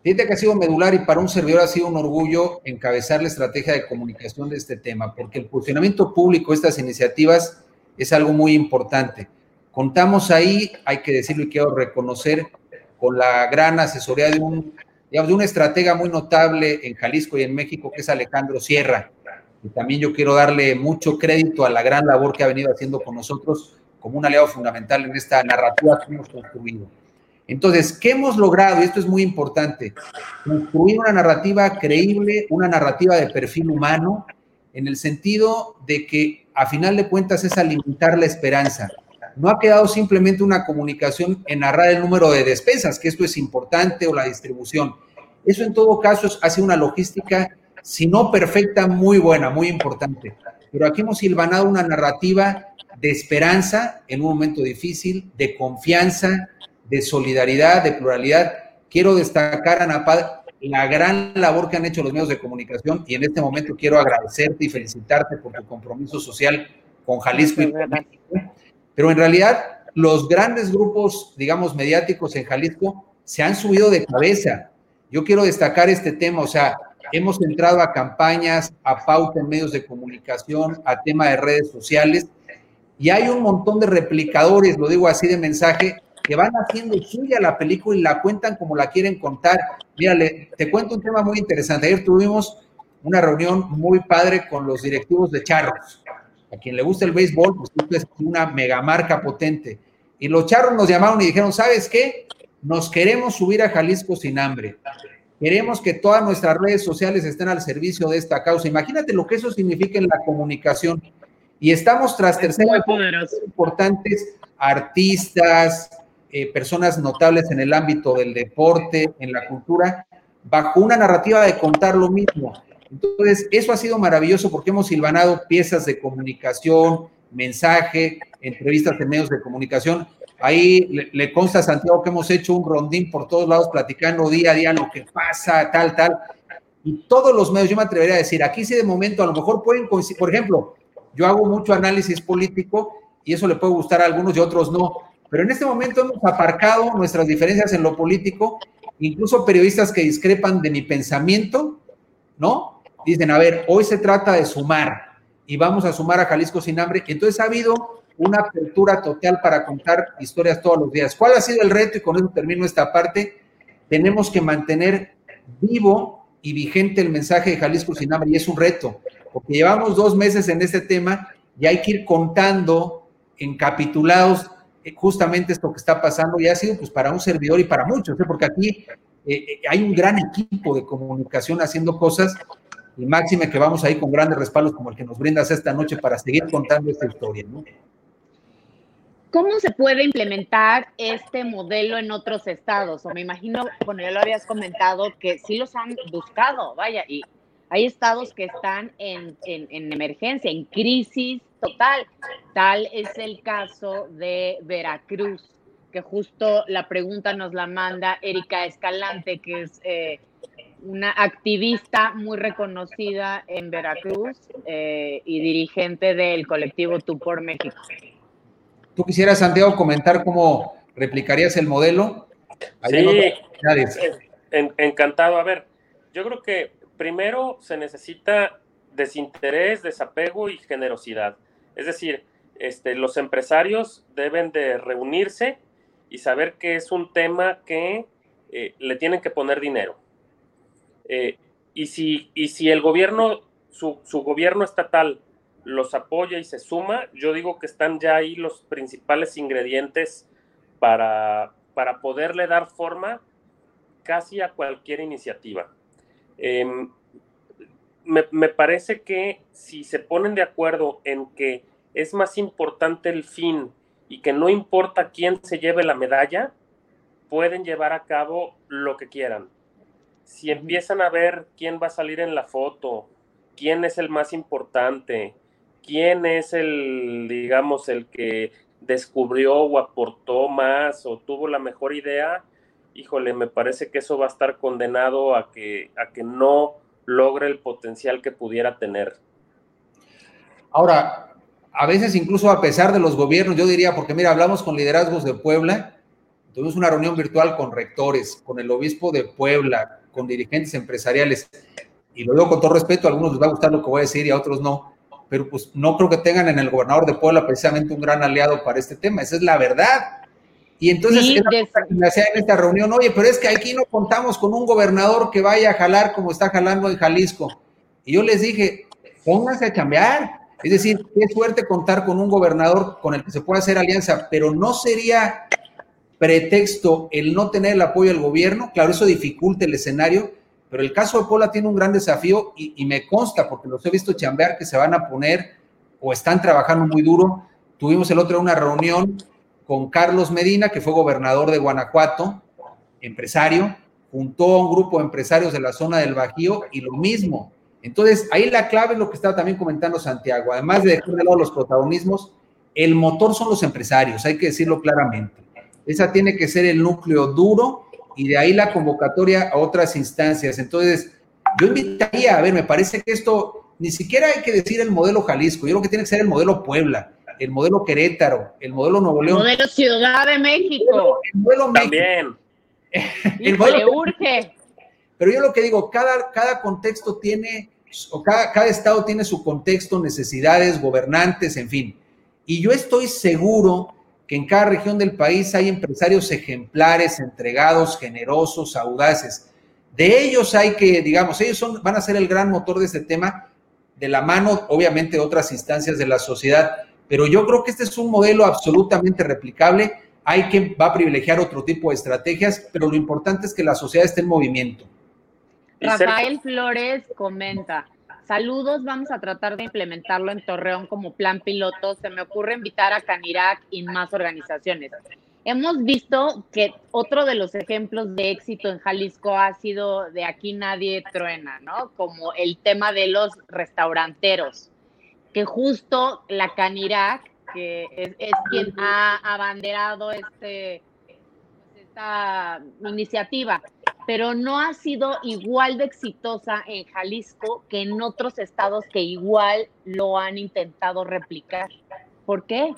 Fíjate que ha sido medular y para un servidor ha sido un orgullo encabezar la estrategia de comunicación de este tema, porque el funcionamiento público de estas iniciativas es algo muy importante. Contamos ahí, hay que decirlo y quiero reconocer, con la gran asesoría de un, de un estratega muy notable en Jalisco y en México, que es Alejandro Sierra y también yo quiero darle mucho crédito a la gran labor que ha venido haciendo con nosotros como un aliado fundamental en esta narrativa que hemos construido. Entonces, ¿qué hemos logrado? Y esto es muy importante, construir una narrativa creíble, una narrativa de perfil humano, en el sentido de que a final de cuentas es alimentar la esperanza. no ha quedado simplemente una comunicación en narrar el número de despensas, que esto es importante, o la distribución. Eso en todo caso ha sido una logística, si no perfecta, muy buena, muy importante. Pero aquí hemos silvanado una narrativa de esperanza en un momento difícil, de confianza, de solidaridad, de pluralidad. Quiero destacar, Ana Paz, la gran labor que han hecho los medios de comunicación y en este momento quiero agradecerte y felicitarte por tu compromiso social con Jalisco y Pero en realidad los grandes grupos, digamos, mediáticos en Jalisco se han subido de cabeza. Yo quiero destacar este tema, o sea, hemos entrado a campañas, a pauta en medios de comunicación, a tema de redes sociales, y hay un montón de replicadores, lo digo así de mensaje, que van haciendo suya la película y la cuentan como la quieren contar. Mírale, te cuento un tema muy interesante. Ayer tuvimos una reunión muy padre con los directivos de Charros. A quien le gusta el béisbol, pues esto es una megamarca potente. Y los Charros nos llamaron y dijeron, ¿sabes qué? Nos queremos subir a Jalisco sin hambre. Queremos que todas nuestras redes sociales estén al servicio de esta causa. Imagínate lo que eso significa en la comunicación. Y estamos tras terceras importantes artistas, eh, personas notables en el ámbito del deporte, en la cultura, bajo una narrativa de contar lo mismo. Entonces, eso ha sido maravilloso porque hemos silvanado piezas de comunicación, mensaje, entrevistas en medios de comunicación. Ahí le, le, consta a Santiago que hemos hecho un rondín por todos lados platicando día a día lo que pasa, tal, tal. Y todos los medios, yo me atrevería a decir, aquí sí de momento a lo mejor pueden coincidir, por ejemplo, yo hago mucho análisis político y eso le puede gustar a algunos y otros no, pero en este momento hemos aparcado nuestras diferencias en lo político, incluso periodistas que discrepan de mi pensamiento, ¿no? Dicen, a ver, hoy se trata de sumar y vamos a sumar a Jalisco sin hambre. Entonces ha habido una apertura total para contar historias todos los días. ¿Cuál ha sido el reto? Y con eso termino esta parte. Tenemos que mantener vivo y vigente el mensaje de Jalisco sin hambre y es un reto, porque llevamos dos meses en este tema y hay que ir contando en capitulados justamente esto que está pasando y ha sido pues para un servidor y para muchos, ¿eh? porque aquí eh, eh, hay un gran equipo de comunicación haciendo cosas y máxime que vamos ahí con grandes respaldos como el que nos brindas esta noche para seguir contando esta historia, ¿no? ¿Cómo se puede implementar este modelo en otros estados? O me imagino, bueno, ya lo habías comentado, que sí los han buscado, vaya, y hay estados que están en, en, emergencia, en crisis total. Tal es el caso de Veracruz, que justo la pregunta nos la manda Erika Escalante, que es eh, una activista muy reconocida en Veracruz eh, y dirigente del colectivo Tú por México. ¿Tú quisieras, Santiago, comentar cómo replicarías el modelo? sí, encantado. A ver, yo creo que primero se necesita desinterés, desapego y generosidad. Es decir, este, los empresarios deben de reunirse y saber que es un tema que eh, le tienen que poner dinero. Eh, y, si, y si el gobierno, su, gobierno estatal los apoya y se suma, yo digo que están ya ahí los principales ingredientes para, para poderle dar forma casi a cualquier iniciativa. Em, me, parece que si se ponen de acuerdo en que es más importante el fin y que no importa quién se lleve la medalla, pueden llevar a cabo lo que quieran. Si empiezan a ver quién va a salir en la foto, quién es el más importante, quién es el, digamos, el que descubrió o aportó más o tuvo la mejor idea, híjole, me parece que eso va a estar condenado a que, a que no logre el potencial que pudiera tener. Ahora, a veces incluso a pesar de los gobiernos, yo diría, porque mira, hablamos con liderazgos de Puebla, tuvimos una reunión virtual con rectores, con el obispo de Puebla, con dirigentes empresariales, y lo digo con todo respeto, a algunos les va a gustar lo que voy a decir y a otros no, pero pues no creo que tengan en el gobernador de Puebla precisamente un gran aliado para este tema, esa es la verdad. Y entonces sí, me hacía en esta reunión, oye, pero es que aquí no contamos con un gobernador que vaya a jalar como está jalando en Jalisco. Y yo les dije, pónganse a cambiar. Es decir, qué suerte contar con un gobernador con el que se pueda hacer alianza, pero no sería pretexto el no tener el apoyo del gobierno. Claro, eso dificulta el escenario, pero el caso de Pola tiene un gran desafío y, y me consta, porque los he visto chambear, que se van a poner o están trabajando muy duro Tuvimos el otro una reunión con Carlos Medina, que fue gobernador de Guanajuato, empresario, juntó a un grupo de empresarios de la zona del Bajío y lo mismo. Entonces, ahí la clave es lo que estaba también comentando Santiago. Además de dejar de lado los protagonismos, el motor son los empresarios, hay que decirlo claramente. Esa tiene que ser el núcleo duro y de ahí la convocatoria a otras instancias. Entonces, yo invitaría, a ver, me parece que esto ni siquiera hay que decir el modelo Jalisco, yo creo que tiene que ser el modelo Puebla, el modelo Querétaro, el modelo Nuevo León. El modelo Ciudad de México. El modelo, También. el modelo, urge. Pero yo lo que digo, cada, cada contexto tiene, o cada, cada estado tiene su contexto, necesidades, gobernantes, en fin. Y yo estoy seguro que en cada región del país hay empresarios ejemplares, entregados, generosos, audaces. De ellos hay que, digamos, ellos son, van a ser el gran motor de este tema, de la mano, obviamente, de otras instancias de la sociedad. Pero yo creo que este es un modelo absolutamente replicable. Hay que va a privilegiar otro tipo de estrategias, pero lo importante es que la sociedad esté en movimiento. Rafael Flores comenta, Saludos, vamos a tratar de implementarlo en Torreón como plan piloto. Se me ocurre invitar a Canirac y más organizaciones. Hemos visto que otro de los ejemplos de éxito en Jalisco ha sido de aquí nadie truena, ¿no? Como el tema de los restauranteros, que justo la Canirac, que es, es quien ha abanderado este, esta iniciativa, pero no ha sido igual de exitosa en Jalisco que en otros estados que igual lo han intentado replicar. ¿Por qué?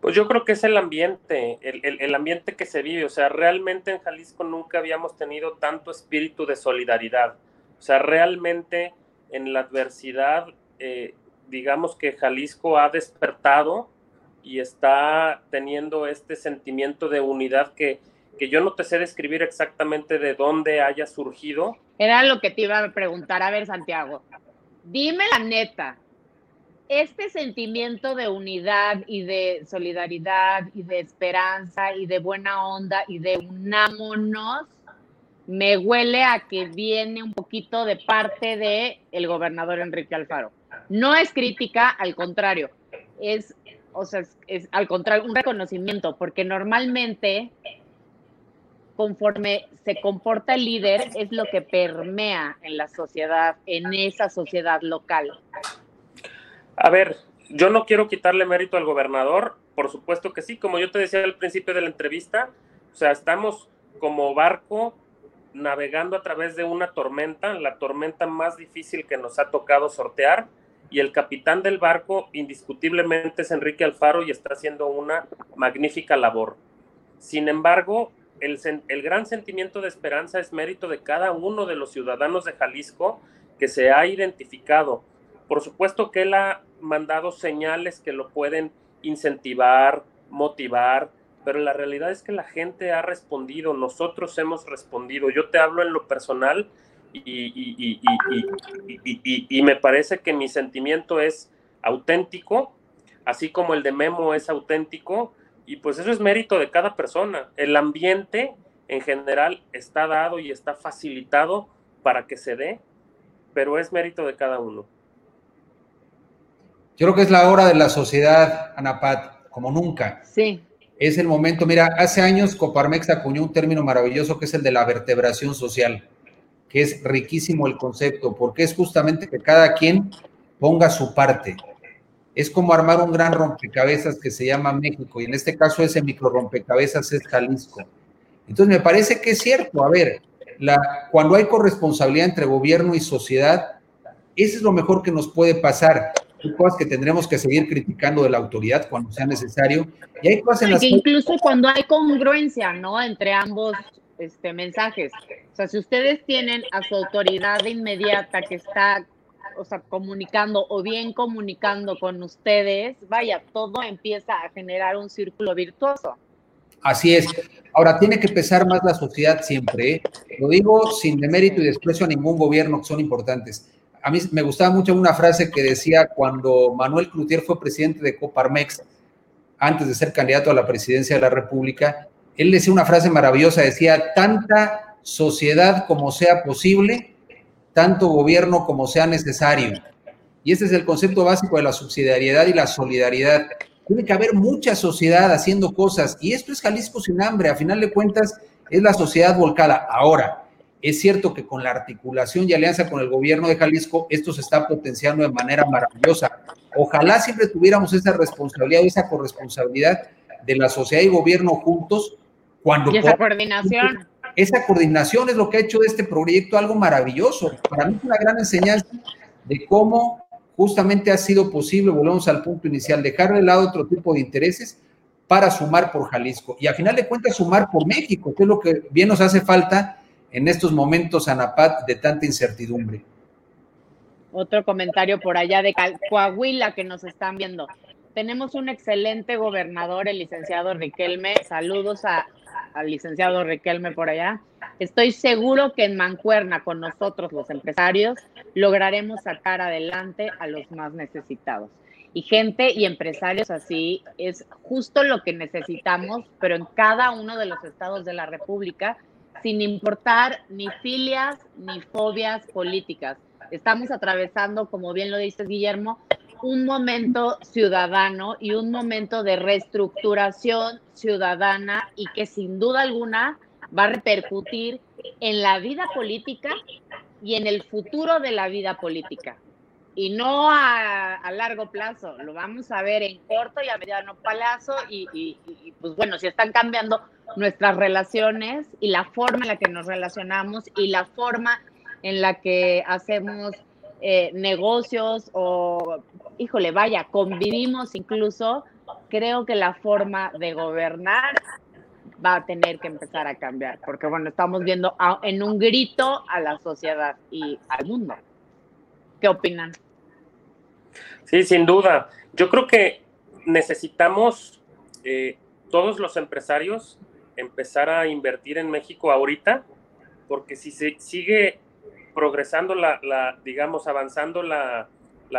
Pues yo creo que es el ambiente, el, ambiente que se vive. O sea, realmente en Jalisco nunca habíamos tenido tanto espíritu de solidaridad. O sea, realmente en la adversidad, eh, digamos que Jalisco ha despertado y está teniendo este sentimiento de unidad que, que yo no te sé describir exactamente de dónde haya surgido. Era lo que te iba a preguntar. A ver, Santiago, dime la neta, este sentimiento de unidad y de solidaridad y de esperanza y de buena onda y de unámonos, me huele a que viene un poquito de parte de el gobernador Enrique Alfaro. No es crítica, al contrario, es, o sea, es al contrario, un reconocimiento, porque normalmente conforme se comporta el líder es lo que permea en la sociedad, en esa sociedad local. A ver, yo no quiero quitarle mérito al gobernador, por supuesto que sí, como yo te decía al principio de la entrevista, o sea, estamos como barco navegando a través de una tormenta, la tormenta más difícil que nos ha tocado sortear, y el capitán del barco indiscutiblemente es Enrique Alfaro y está haciendo una magnífica labor. Sin embargo, el, gran sentimiento de esperanza es mérito de cada uno de los ciudadanos de Jalisco que se ha identificado. Por supuesto que él ha mandado señales que lo pueden incentivar, motivar, pero la realidad es que la gente ha respondido, nosotros hemos respondido. Yo te hablo en lo personal y, y, me parece que mi sentimiento es auténtico, así como el de Memo es auténtico, y pues eso es mérito de cada persona. El ambiente en general está dado y está facilitado para que se dé, pero es mérito de cada uno. Yo creo que es la hora de la sociedad, Anapat, como nunca. Sí. Es el momento, mira, hace años Coparmex acuñó un término maravilloso que es el de la vertebración social, que es riquísimo el concepto, porque es justamente que cada quien ponga su parte es como armar un gran rompecabezas que se llama México, y en este caso ese micro rompecabezas es Jalisco. Entonces me parece que es cierto, a ver, la, cuando hay corresponsabilidad entre gobierno y sociedad, eso es lo mejor que nos puede pasar. Hay cosas que tendremos que seguir criticando de la autoridad cuando sea necesario. Y hay cosas en las que incluso cuando hay congruencia, ¿no? Entre ambos este, mensajes. O sea, si ustedes tienen a su autoridad inmediata que está o sea, comunicando o bien comunicando con ustedes, vaya, todo empieza a generar un círculo virtuoso. Así es. Ahora, tiene que pesar más la sociedad siempre. ¿eh? Lo digo sin demérito y desprecio a ningún gobierno, que son importantes. A mí me gustaba mucho una frase que decía cuando Manuel Cloutier fue presidente de Coparmex, antes de ser candidato a la presidencia de la República, él decía una frase maravillosa, decía, tanta sociedad como sea posible tanto gobierno como sea necesario. Y este es el concepto básico de la subsidiariedad y la solidaridad. Tiene que haber mucha sociedad haciendo cosas y esto es Jalisco sin hambre, a final de cuentas es la sociedad volcada. Ahora, es cierto que con la articulación y alianza con el gobierno de Jalisco, esto se está potenciando de manera maravillosa. Ojalá siempre tuviéramos esa responsabilidad esa corresponsabilidad de la sociedad y gobierno juntos cuando... Y esa coordinación. Esa coordinación es lo que ha hecho de este proyecto algo maravilloso. Para mí es una gran enseñanza de cómo justamente ha sido posible, volvemos al punto inicial, dejar de lado otro tipo de intereses para sumar por Jalisco. Y a final de cuentas sumar por México, que es lo que bien nos hace falta en estos momentos, Anapat, de tanta incertidumbre. Otro comentario por allá de Coahuila que nos están viendo. Tenemos un excelente gobernador, el licenciado Riquelme. Saludos al licenciado Riquelme por allá. Estoy seguro que en Mancuerna, con nosotros los empresarios, lograremos sacar adelante a los más necesitados. Y gente y empresarios así es justo lo que necesitamos, pero en cada uno de los estados de la República sin importar ni filias ni fobias políticas. Estamos atravesando, como bien lo dices, Guillermo, un momento ciudadano y un momento de reestructuración ciudadana y que sin duda alguna va a repercutir en la vida política y en el futuro de la vida política. Y no a, largo plazo, lo vamos a ver en corto y a mediano plazo y, y pues bueno, si están cambiando nuestras relaciones y la forma en la que nos relacionamos y la forma en la que hacemos eh, negocios o, híjole, vaya, convivimos incluso, creo que la forma de gobernar va a tener que empezar a cambiar, porque bueno, estamos viendo en un grito a la sociedad y al mundo. ¿Qué opinan? Sí, sin duda. Yo creo que necesitamos eh, todos los empresarios empezar a invertir en México ahorita, porque si se sigue progresando la, digamos, avanzando la,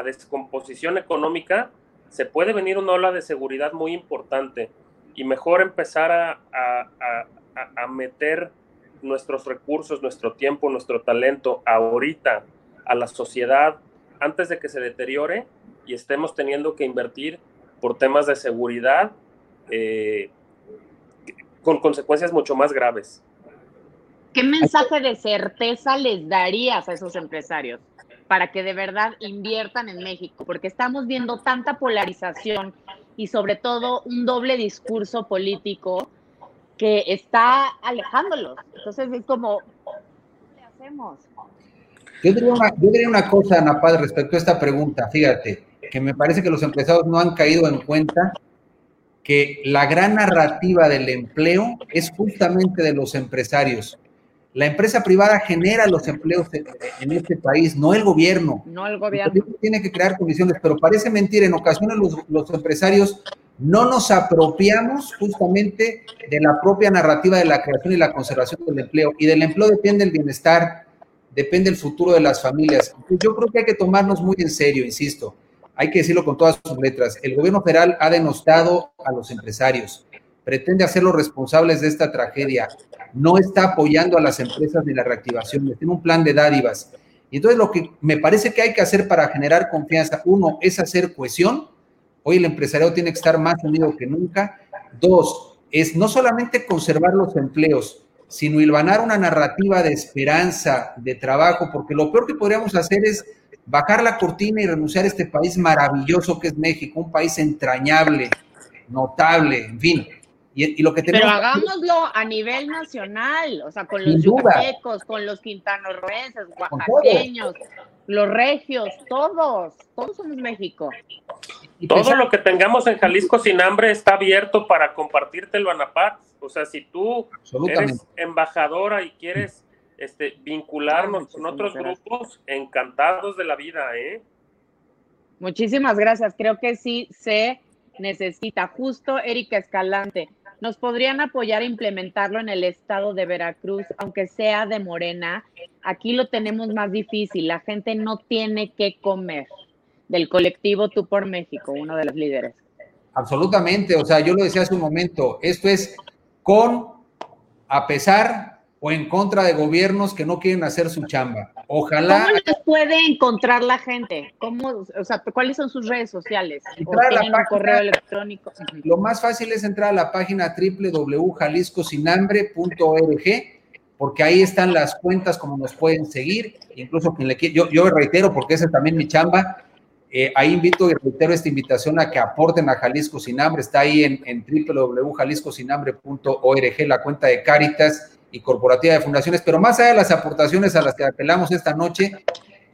descomposición económica, se puede venir una ola de seguridad muy importante y mejor empezar a, a, meter nuestros recursos, nuestro tiempo, nuestro talento ahorita a la sociedad antes de que se deteriore y estemos teniendo que invertir por temas de seguridad eh, con consecuencias mucho más graves. ¿Qué mensaje de certeza les darías a esos empresarios para que de verdad inviertan en México? Porque estamos viendo tanta polarización y sobre todo un doble discurso político que está alejándolos. Entonces es como, ¿qué le hacemos? Yo diría, una, yo diría una cosa, Ana Paz, respecto a esta pregunta. Fíjate, que me parece que los empresarios no han caído en cuenta que la gran narrativa del empleo es justamente de los empresarios. La empresa privada genera los empleos en este país, no el gobierno. No el gobierno. Tiene que crear condiciones, pero parece mentir, en ocasiones los, los empresarios no nos apropiamos justamente de la propia narrativa de la creación y la conservación del empleo. Y del empleo depende el bienestar, depende el futuro de las familias. Yo creo que hay que tomarnos muy en serio, insisto hay que decirlo con todas sus letras, el gobierno federal ha denostado a los empresarios, pretende hacerlos responsables de esta tragedia, no está apoyando a las empresas de la reactivación, tiene un plan de dádivas. Y entonces lo que me parece que hay que hacer para generar confianza, uno, es hacer cohesión. Hoy el empresariado tiene que estar más unido que nunca. Dos, es no solamente conservar los empleos, sino hilvanar una narrativa de esperanza, de trabajo, porque lo peor que podríamos hacer es bajar la cortina y renunciar a este país maravilloso que es México, un país entrañable, notable, en fin. Y, lo que tenemos Pero hagámoslo a nivel nacional, o sea, con los yucatecos, con los quintanarroenses, oaxaqueños, los regios, todos, todos somos México. Todo lo que tengamos en Jalisco sin hambre está abierto para compartírtelo, Anapat. O sea, si tú eres embajadora y quieres este, vincularnos con otros grupos, encantados de la vida, ¿eh? Muchísimas gracias. Creo que sí se necesita. Justo, Erika Escalante, ¿nos podrían apoyar a implementarlo en el estado de Veracruz, aunque sea de Morena? Aquí lo tenemos más difícil. La gente no tiene que comer. Del colectivo Tú por México, uno de los líderes. Absolutamente. O sea, yo lo decía hace un momento. Esto es con, a pesar o en contra de gobiernos que no quieren hacer su chamba. Ojalá. ¿Cómo les puede encontrar la gente? ¿Cómo, o sea, ¿Cuáles son sus redes sociales? ¿O tienen un correo electrónico? Lo más fácil es entrar a la página www.jaliscosinhambre.org, porque ahí están las cuentas como nos pueden seguir. Incluso quien le yo, yo reitero, porque esa es también mi chamba. Eh, ahí invito y reitero esta invitación a que aporten a Jalisco Sin Hambre. Está ahí en, en www.jaliscosinhambre.org, la cuenta de Cáritas y Corporativa de Fundaciones, pero más allá de las aportaciones a las que apelamos esta noche,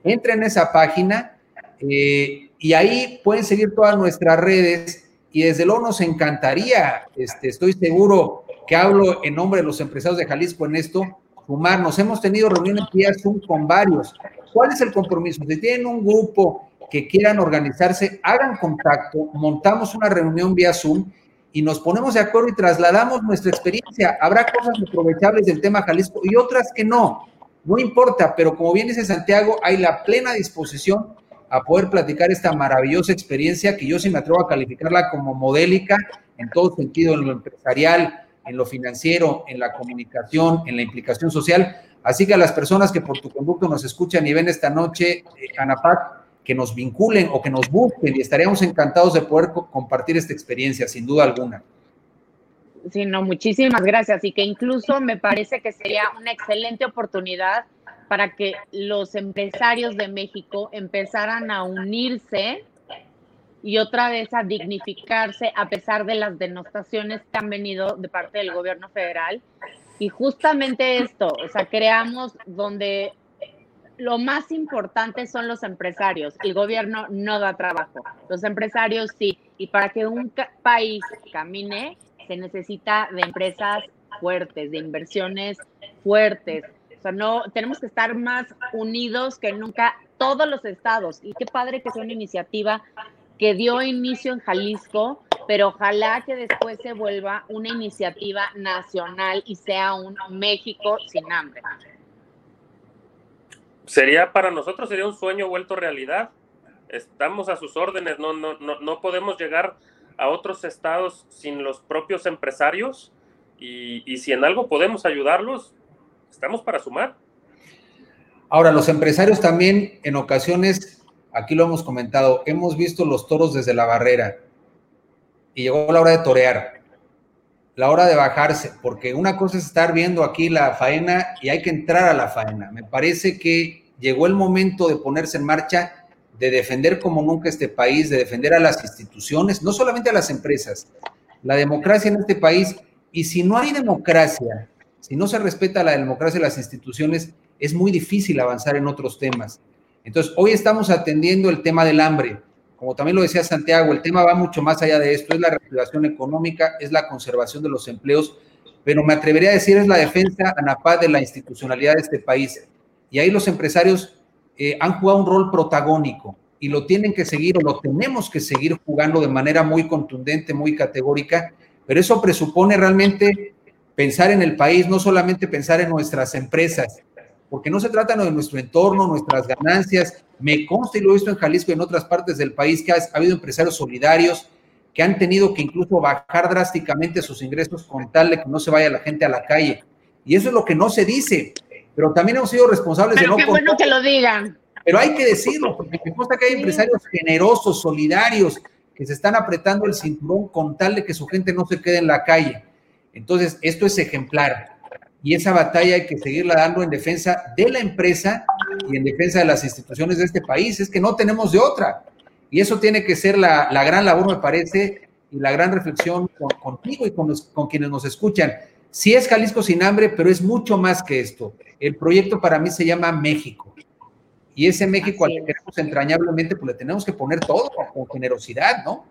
entren en esa página eh, y ahí pueden seguir todas nuestras redes y desde luego nos encantaría, este, estoy seguro que hablo en nombre de los empresarios de Jalisco en esto, sumarnos. Hemos tenido reuniones vía Zoom con varios. ¿Cuál es el compromiso? Si tienen un grupo que quieran organizarse, hagan contacto, montamos una reunión vía Zoom y nos ponemos de acuerdo y trasladamos nuestra experiencia. Habrá cosas aprovechables del tema Jalisco y otras que no. No importa, pero como bien dice Santiago, hay la plena disposición a poder platicar esta maravillosa experiencia que yo sí me atrevo a calificarla como modélica en todo sentido, en lo empresarial, en lo financiero, en la comunicación, en la implicación social. Así que a las personas que por tu conducto nos escuchan y ven esta noche, eh, que nos vinculen o que nos busquen y estaríamos encantados de poder compartir esta experiencia, sin duda alguna. Sí, no, muchísimas gracias y que incluso me parece que sería una excelente oportunidad para que los empresarios de México empezaran a unirse y otra vez a dignificarse a pesar de las denostaciones que han venido de parte del gobierno federal. Y justamente esto, o sea, creamos donde lo más importante son los empresarios. El gobierno no da trabajo. Los empresarios sí. Y para que un país camine, se necesita de empresas fuertes, de inversiones fuertes. O sea, no, tenemos que estar más unidos que nunca todos los estados. Y qué padre que sea una iniciativa que dio inicio en Jalisco, pero ojalá que después se vuelva una iniciativa nacional y sea un México sin hambre sería para nosotros sería un sueño vuelto realidad. Estamos a sus órdenes, no, no, no, no podemos llegar a otros estados sin los propios empresarios y, y si en algo podemos ayudarlos, estamos para sumar. Ahora, los empresarios también en ocasiones, aquí lo hemos comentado, hemos visto los toros desde la barrera y llegó la hora de torear, la hora de bajarse, porque una cosa es estar viendo aquí la faena y hay que entrar a la faena. Me parece que llegó el momento de ponerse en marcha, de defender como nunca este país, de defender a las instituciones, no solamente a las empresas, la democracia en este país. Y si no hay democracia, si no se respeta la democracia y las instituciones, es muy difícil avanzar en otros temas. Entonces, hoy estamos atendiendo el tema del hambre. Como también lo decía Santiago, el tema va mucho más allá de esto, es la reactivación económica, es la conservación de los empleos, pero me atrevería a decir es la defensa a la paz de la institucionalidad de este país. Y ahí los empresarios eh, han jugado un rol protagónico y lo tienen que seguir o lo tenemos que seguir jugando de manera muy contundente, muy categórica, pero eso presupone realmente pensar en el país, no solamente pensar en nuestras empresas, porque no se trata de nuestro entorno, nuestras ganancias. Me consta y lo he visto en Jalisco y en otras partes del país que ha, habido empresarios solidarios que han tenido que incluso bajar drásticamente sus ingresos con tal de que no se vaya la gente a la calle. Y eso es lo que no se dice pero también hemos sido responsables pero de no. Qué bueno que lo digan. Pero hay que decirlo, porque me consta que hay empresarios generosos, solidarios, que se están apretando el cinturón con tal de que su gente no se quede en la calle. Entonces, esto es ejemplar. Y esa batalla hay que seguirla dando en defensa de la empresa y en defensa de las instituciones de este país. Es que no tenemos de otra. Y eso tiene que ser la, la gran labor, me parece, y la gran reflexión contigo y con, con quienes nos escuchan. Sí es Jalisco sin hambre, pero es mucho más que esto. El proyecto para mí se llama México. Y ese México al que queremos entrañablemente, pues le tenemos que poner todo con generosidad, ¿no?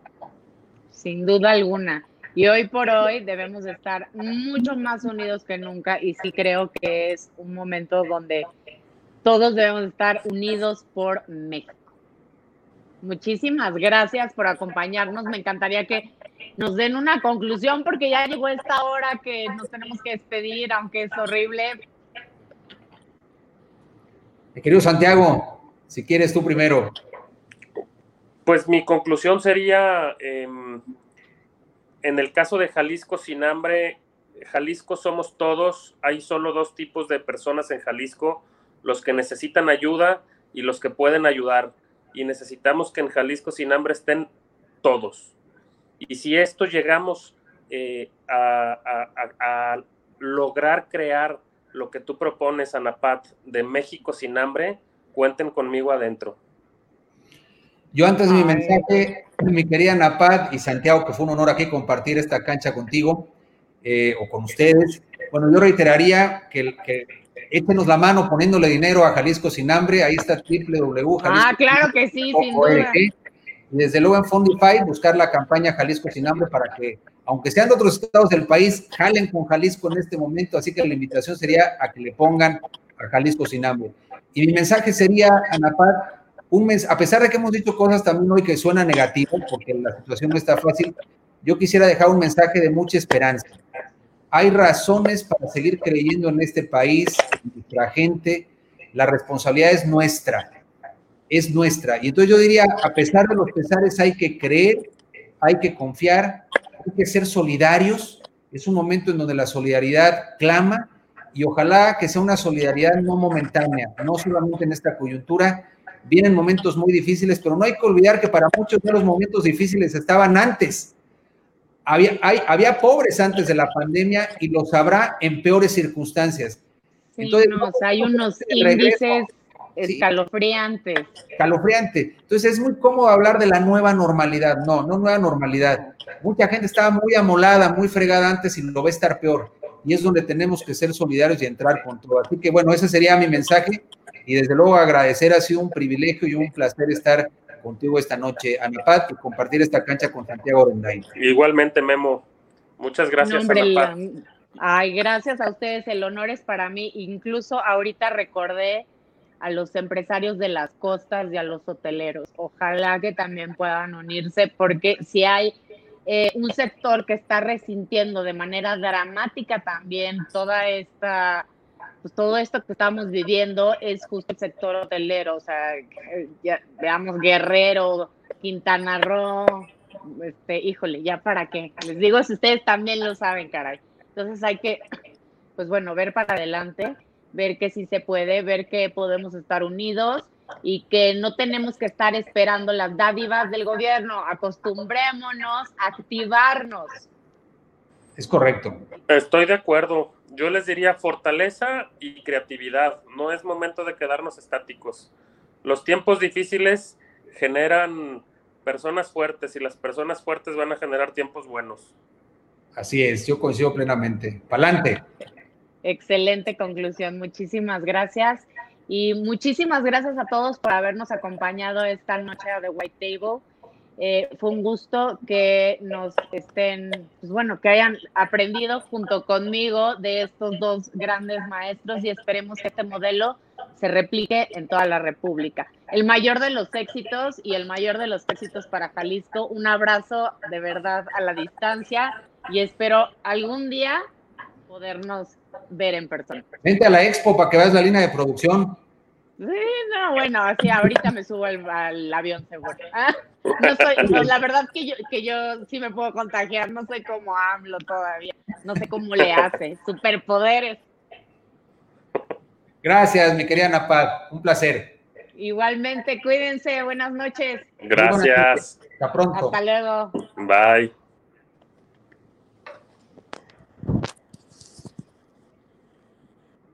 Sin duda alguna. Y hoy por hoy debemos estar mucho más unidos que nunca y sí creo que es un momento donde todos debemos estar unidos por México. Muchísimas gracias por acompañarnos. Me encantaría que nos den una conclusión porque ya llegó esta hora que nos tenemos que despedir, aunque es horrible. Querido Santiago, si quieres tú primero. Pues mi conclusión sería, em, en el caso de Jalisco sin hambre, Jalisco somos todos, hay solo dos tipos de personas en Jalisco, los que necesitan ayuda y los que pueden ayudar. Y necesitamos que en Jalisco sin hambre estén todos. Y si esto llegamos eh, a, lograr crear lo que tú propones, Anapat, de México sin hambre, cuenten conmigo adentro. Yo antes de mi mensaje, mi querida Anapat y Santiago, que fue un honor aquí compartir esta cancha contigo eh, o con ustedes, bueno, yo reiteraría que, que échenos la mano poniéndole dinero a Jalisco sin hambre, ahí está www. Ah, claro que sí, sin duda. Desde luego en Fundify buscar la campaña Jalisco sin hambre para que, aunque sean de otros estados del país, jalen con Jalisco en este momento. Así que la invitación sería a que le pongan a Jalisco sin hambre. Y mi mensaje sería, Anapar, un mes, a pesar de que hemos dicho cosas también hoy que suena negativo, porque la situación no está fácil, yo quisiera dejar un mensaje de mucha esperanza. Hay razones para seguir creyendo en este país, en nuestra gente. La responsabilidad es nuestra es nuestra. Y entonces yo diría, a pesar de los pesares, hay que creer, hay que confiar, hay que ser solidarios. Es un momento en donde la solidaridad clama y ojalá que sea una solidaridad no momentánea, no solamente en esta coyuntura. Vienen momentos muy difíciles, pero no hay que olvidar que para muchos de los momentos difíciles estaban antes. Había, hay, había pobres antes de la pandemia y los habrá en peores circunstancias. Entonces, hay unos índices Escalofriante. Escalofriante. Entonces es muy cómodo hablar de la nueva normalidad. No, no nueva normalidad. Mucha gente estaba muy amolada, muy fregada antes y lo va a estar peor. Y es donde tenemos que ser solidarios y entrar con todo. Así que bueno, ese sería mi mensaje. Y desde luego agradecer, ha sido un privilegio y un placer estar contigo esta noche, Anipat, y compartir esta cancha con Santiago Rendain. Igualmente, Memo. Muchas gracias, Ay, gracias a ustedes. El honor es para mí. Incluso ahorita recordé a los empresarios de las costas y a los hoteleros. Ojalá que también puedan unirse porque si hay eh, un sector que está resintiendo de manera dramática también toda esta, pues todo esto que estamos viviendo es justo el sector hotelero, o sea, veamos Guerrero, Quintana Roo, este, híjole, ya para qué, les digo si ustedes también lo saben, caray. Entonces hay que, pues bueno, ver para adelante ver que sí se puede, ver que podemos estar unidos y que no tenemos que estar esperando las dádivas del gobierno. Acostumbrémonos a activarnos. Es correcto. Estoy de acuerdo. Yo les diría fortaleza y creatividad. No es momento de quedarnos estáticos. Los tiempos difíciles generan personas fuertes y las personas fuertes van a generar tiempos buenos. Así es, yo coincido plenamente. Pa'lante. Excelente conclusión. Muchísimas gracias. Y muchísimas gracias a todos por habernos acompañado esta noche de White Table. Eh, fue un gusto que nos estén, pues bueno, que hayan aprendido junto conmigo de estos dos grandes maestros y esperemos que este modelo se replique en toda la República. El mayor de los éxitos y el mayor de los éxitos para Jalisco. Un abrazo de verdad a la distancia y espero algún día podernos ver en persona. Vente a la expo para que veas la línea de producción. Sí, no, bueno, así ahorita me subo al, avión seguro. Ah, no soy, la verdad que yo, que yo sí me puedo contagiar, no soy como AMLO todavía, no sé cómo le hace, superpoderes. Gracias, mi querida Napad, un placer. Igualmente, cuídense, buenas noches. Gracias. Hasta pronto. Hasta luego. Bye.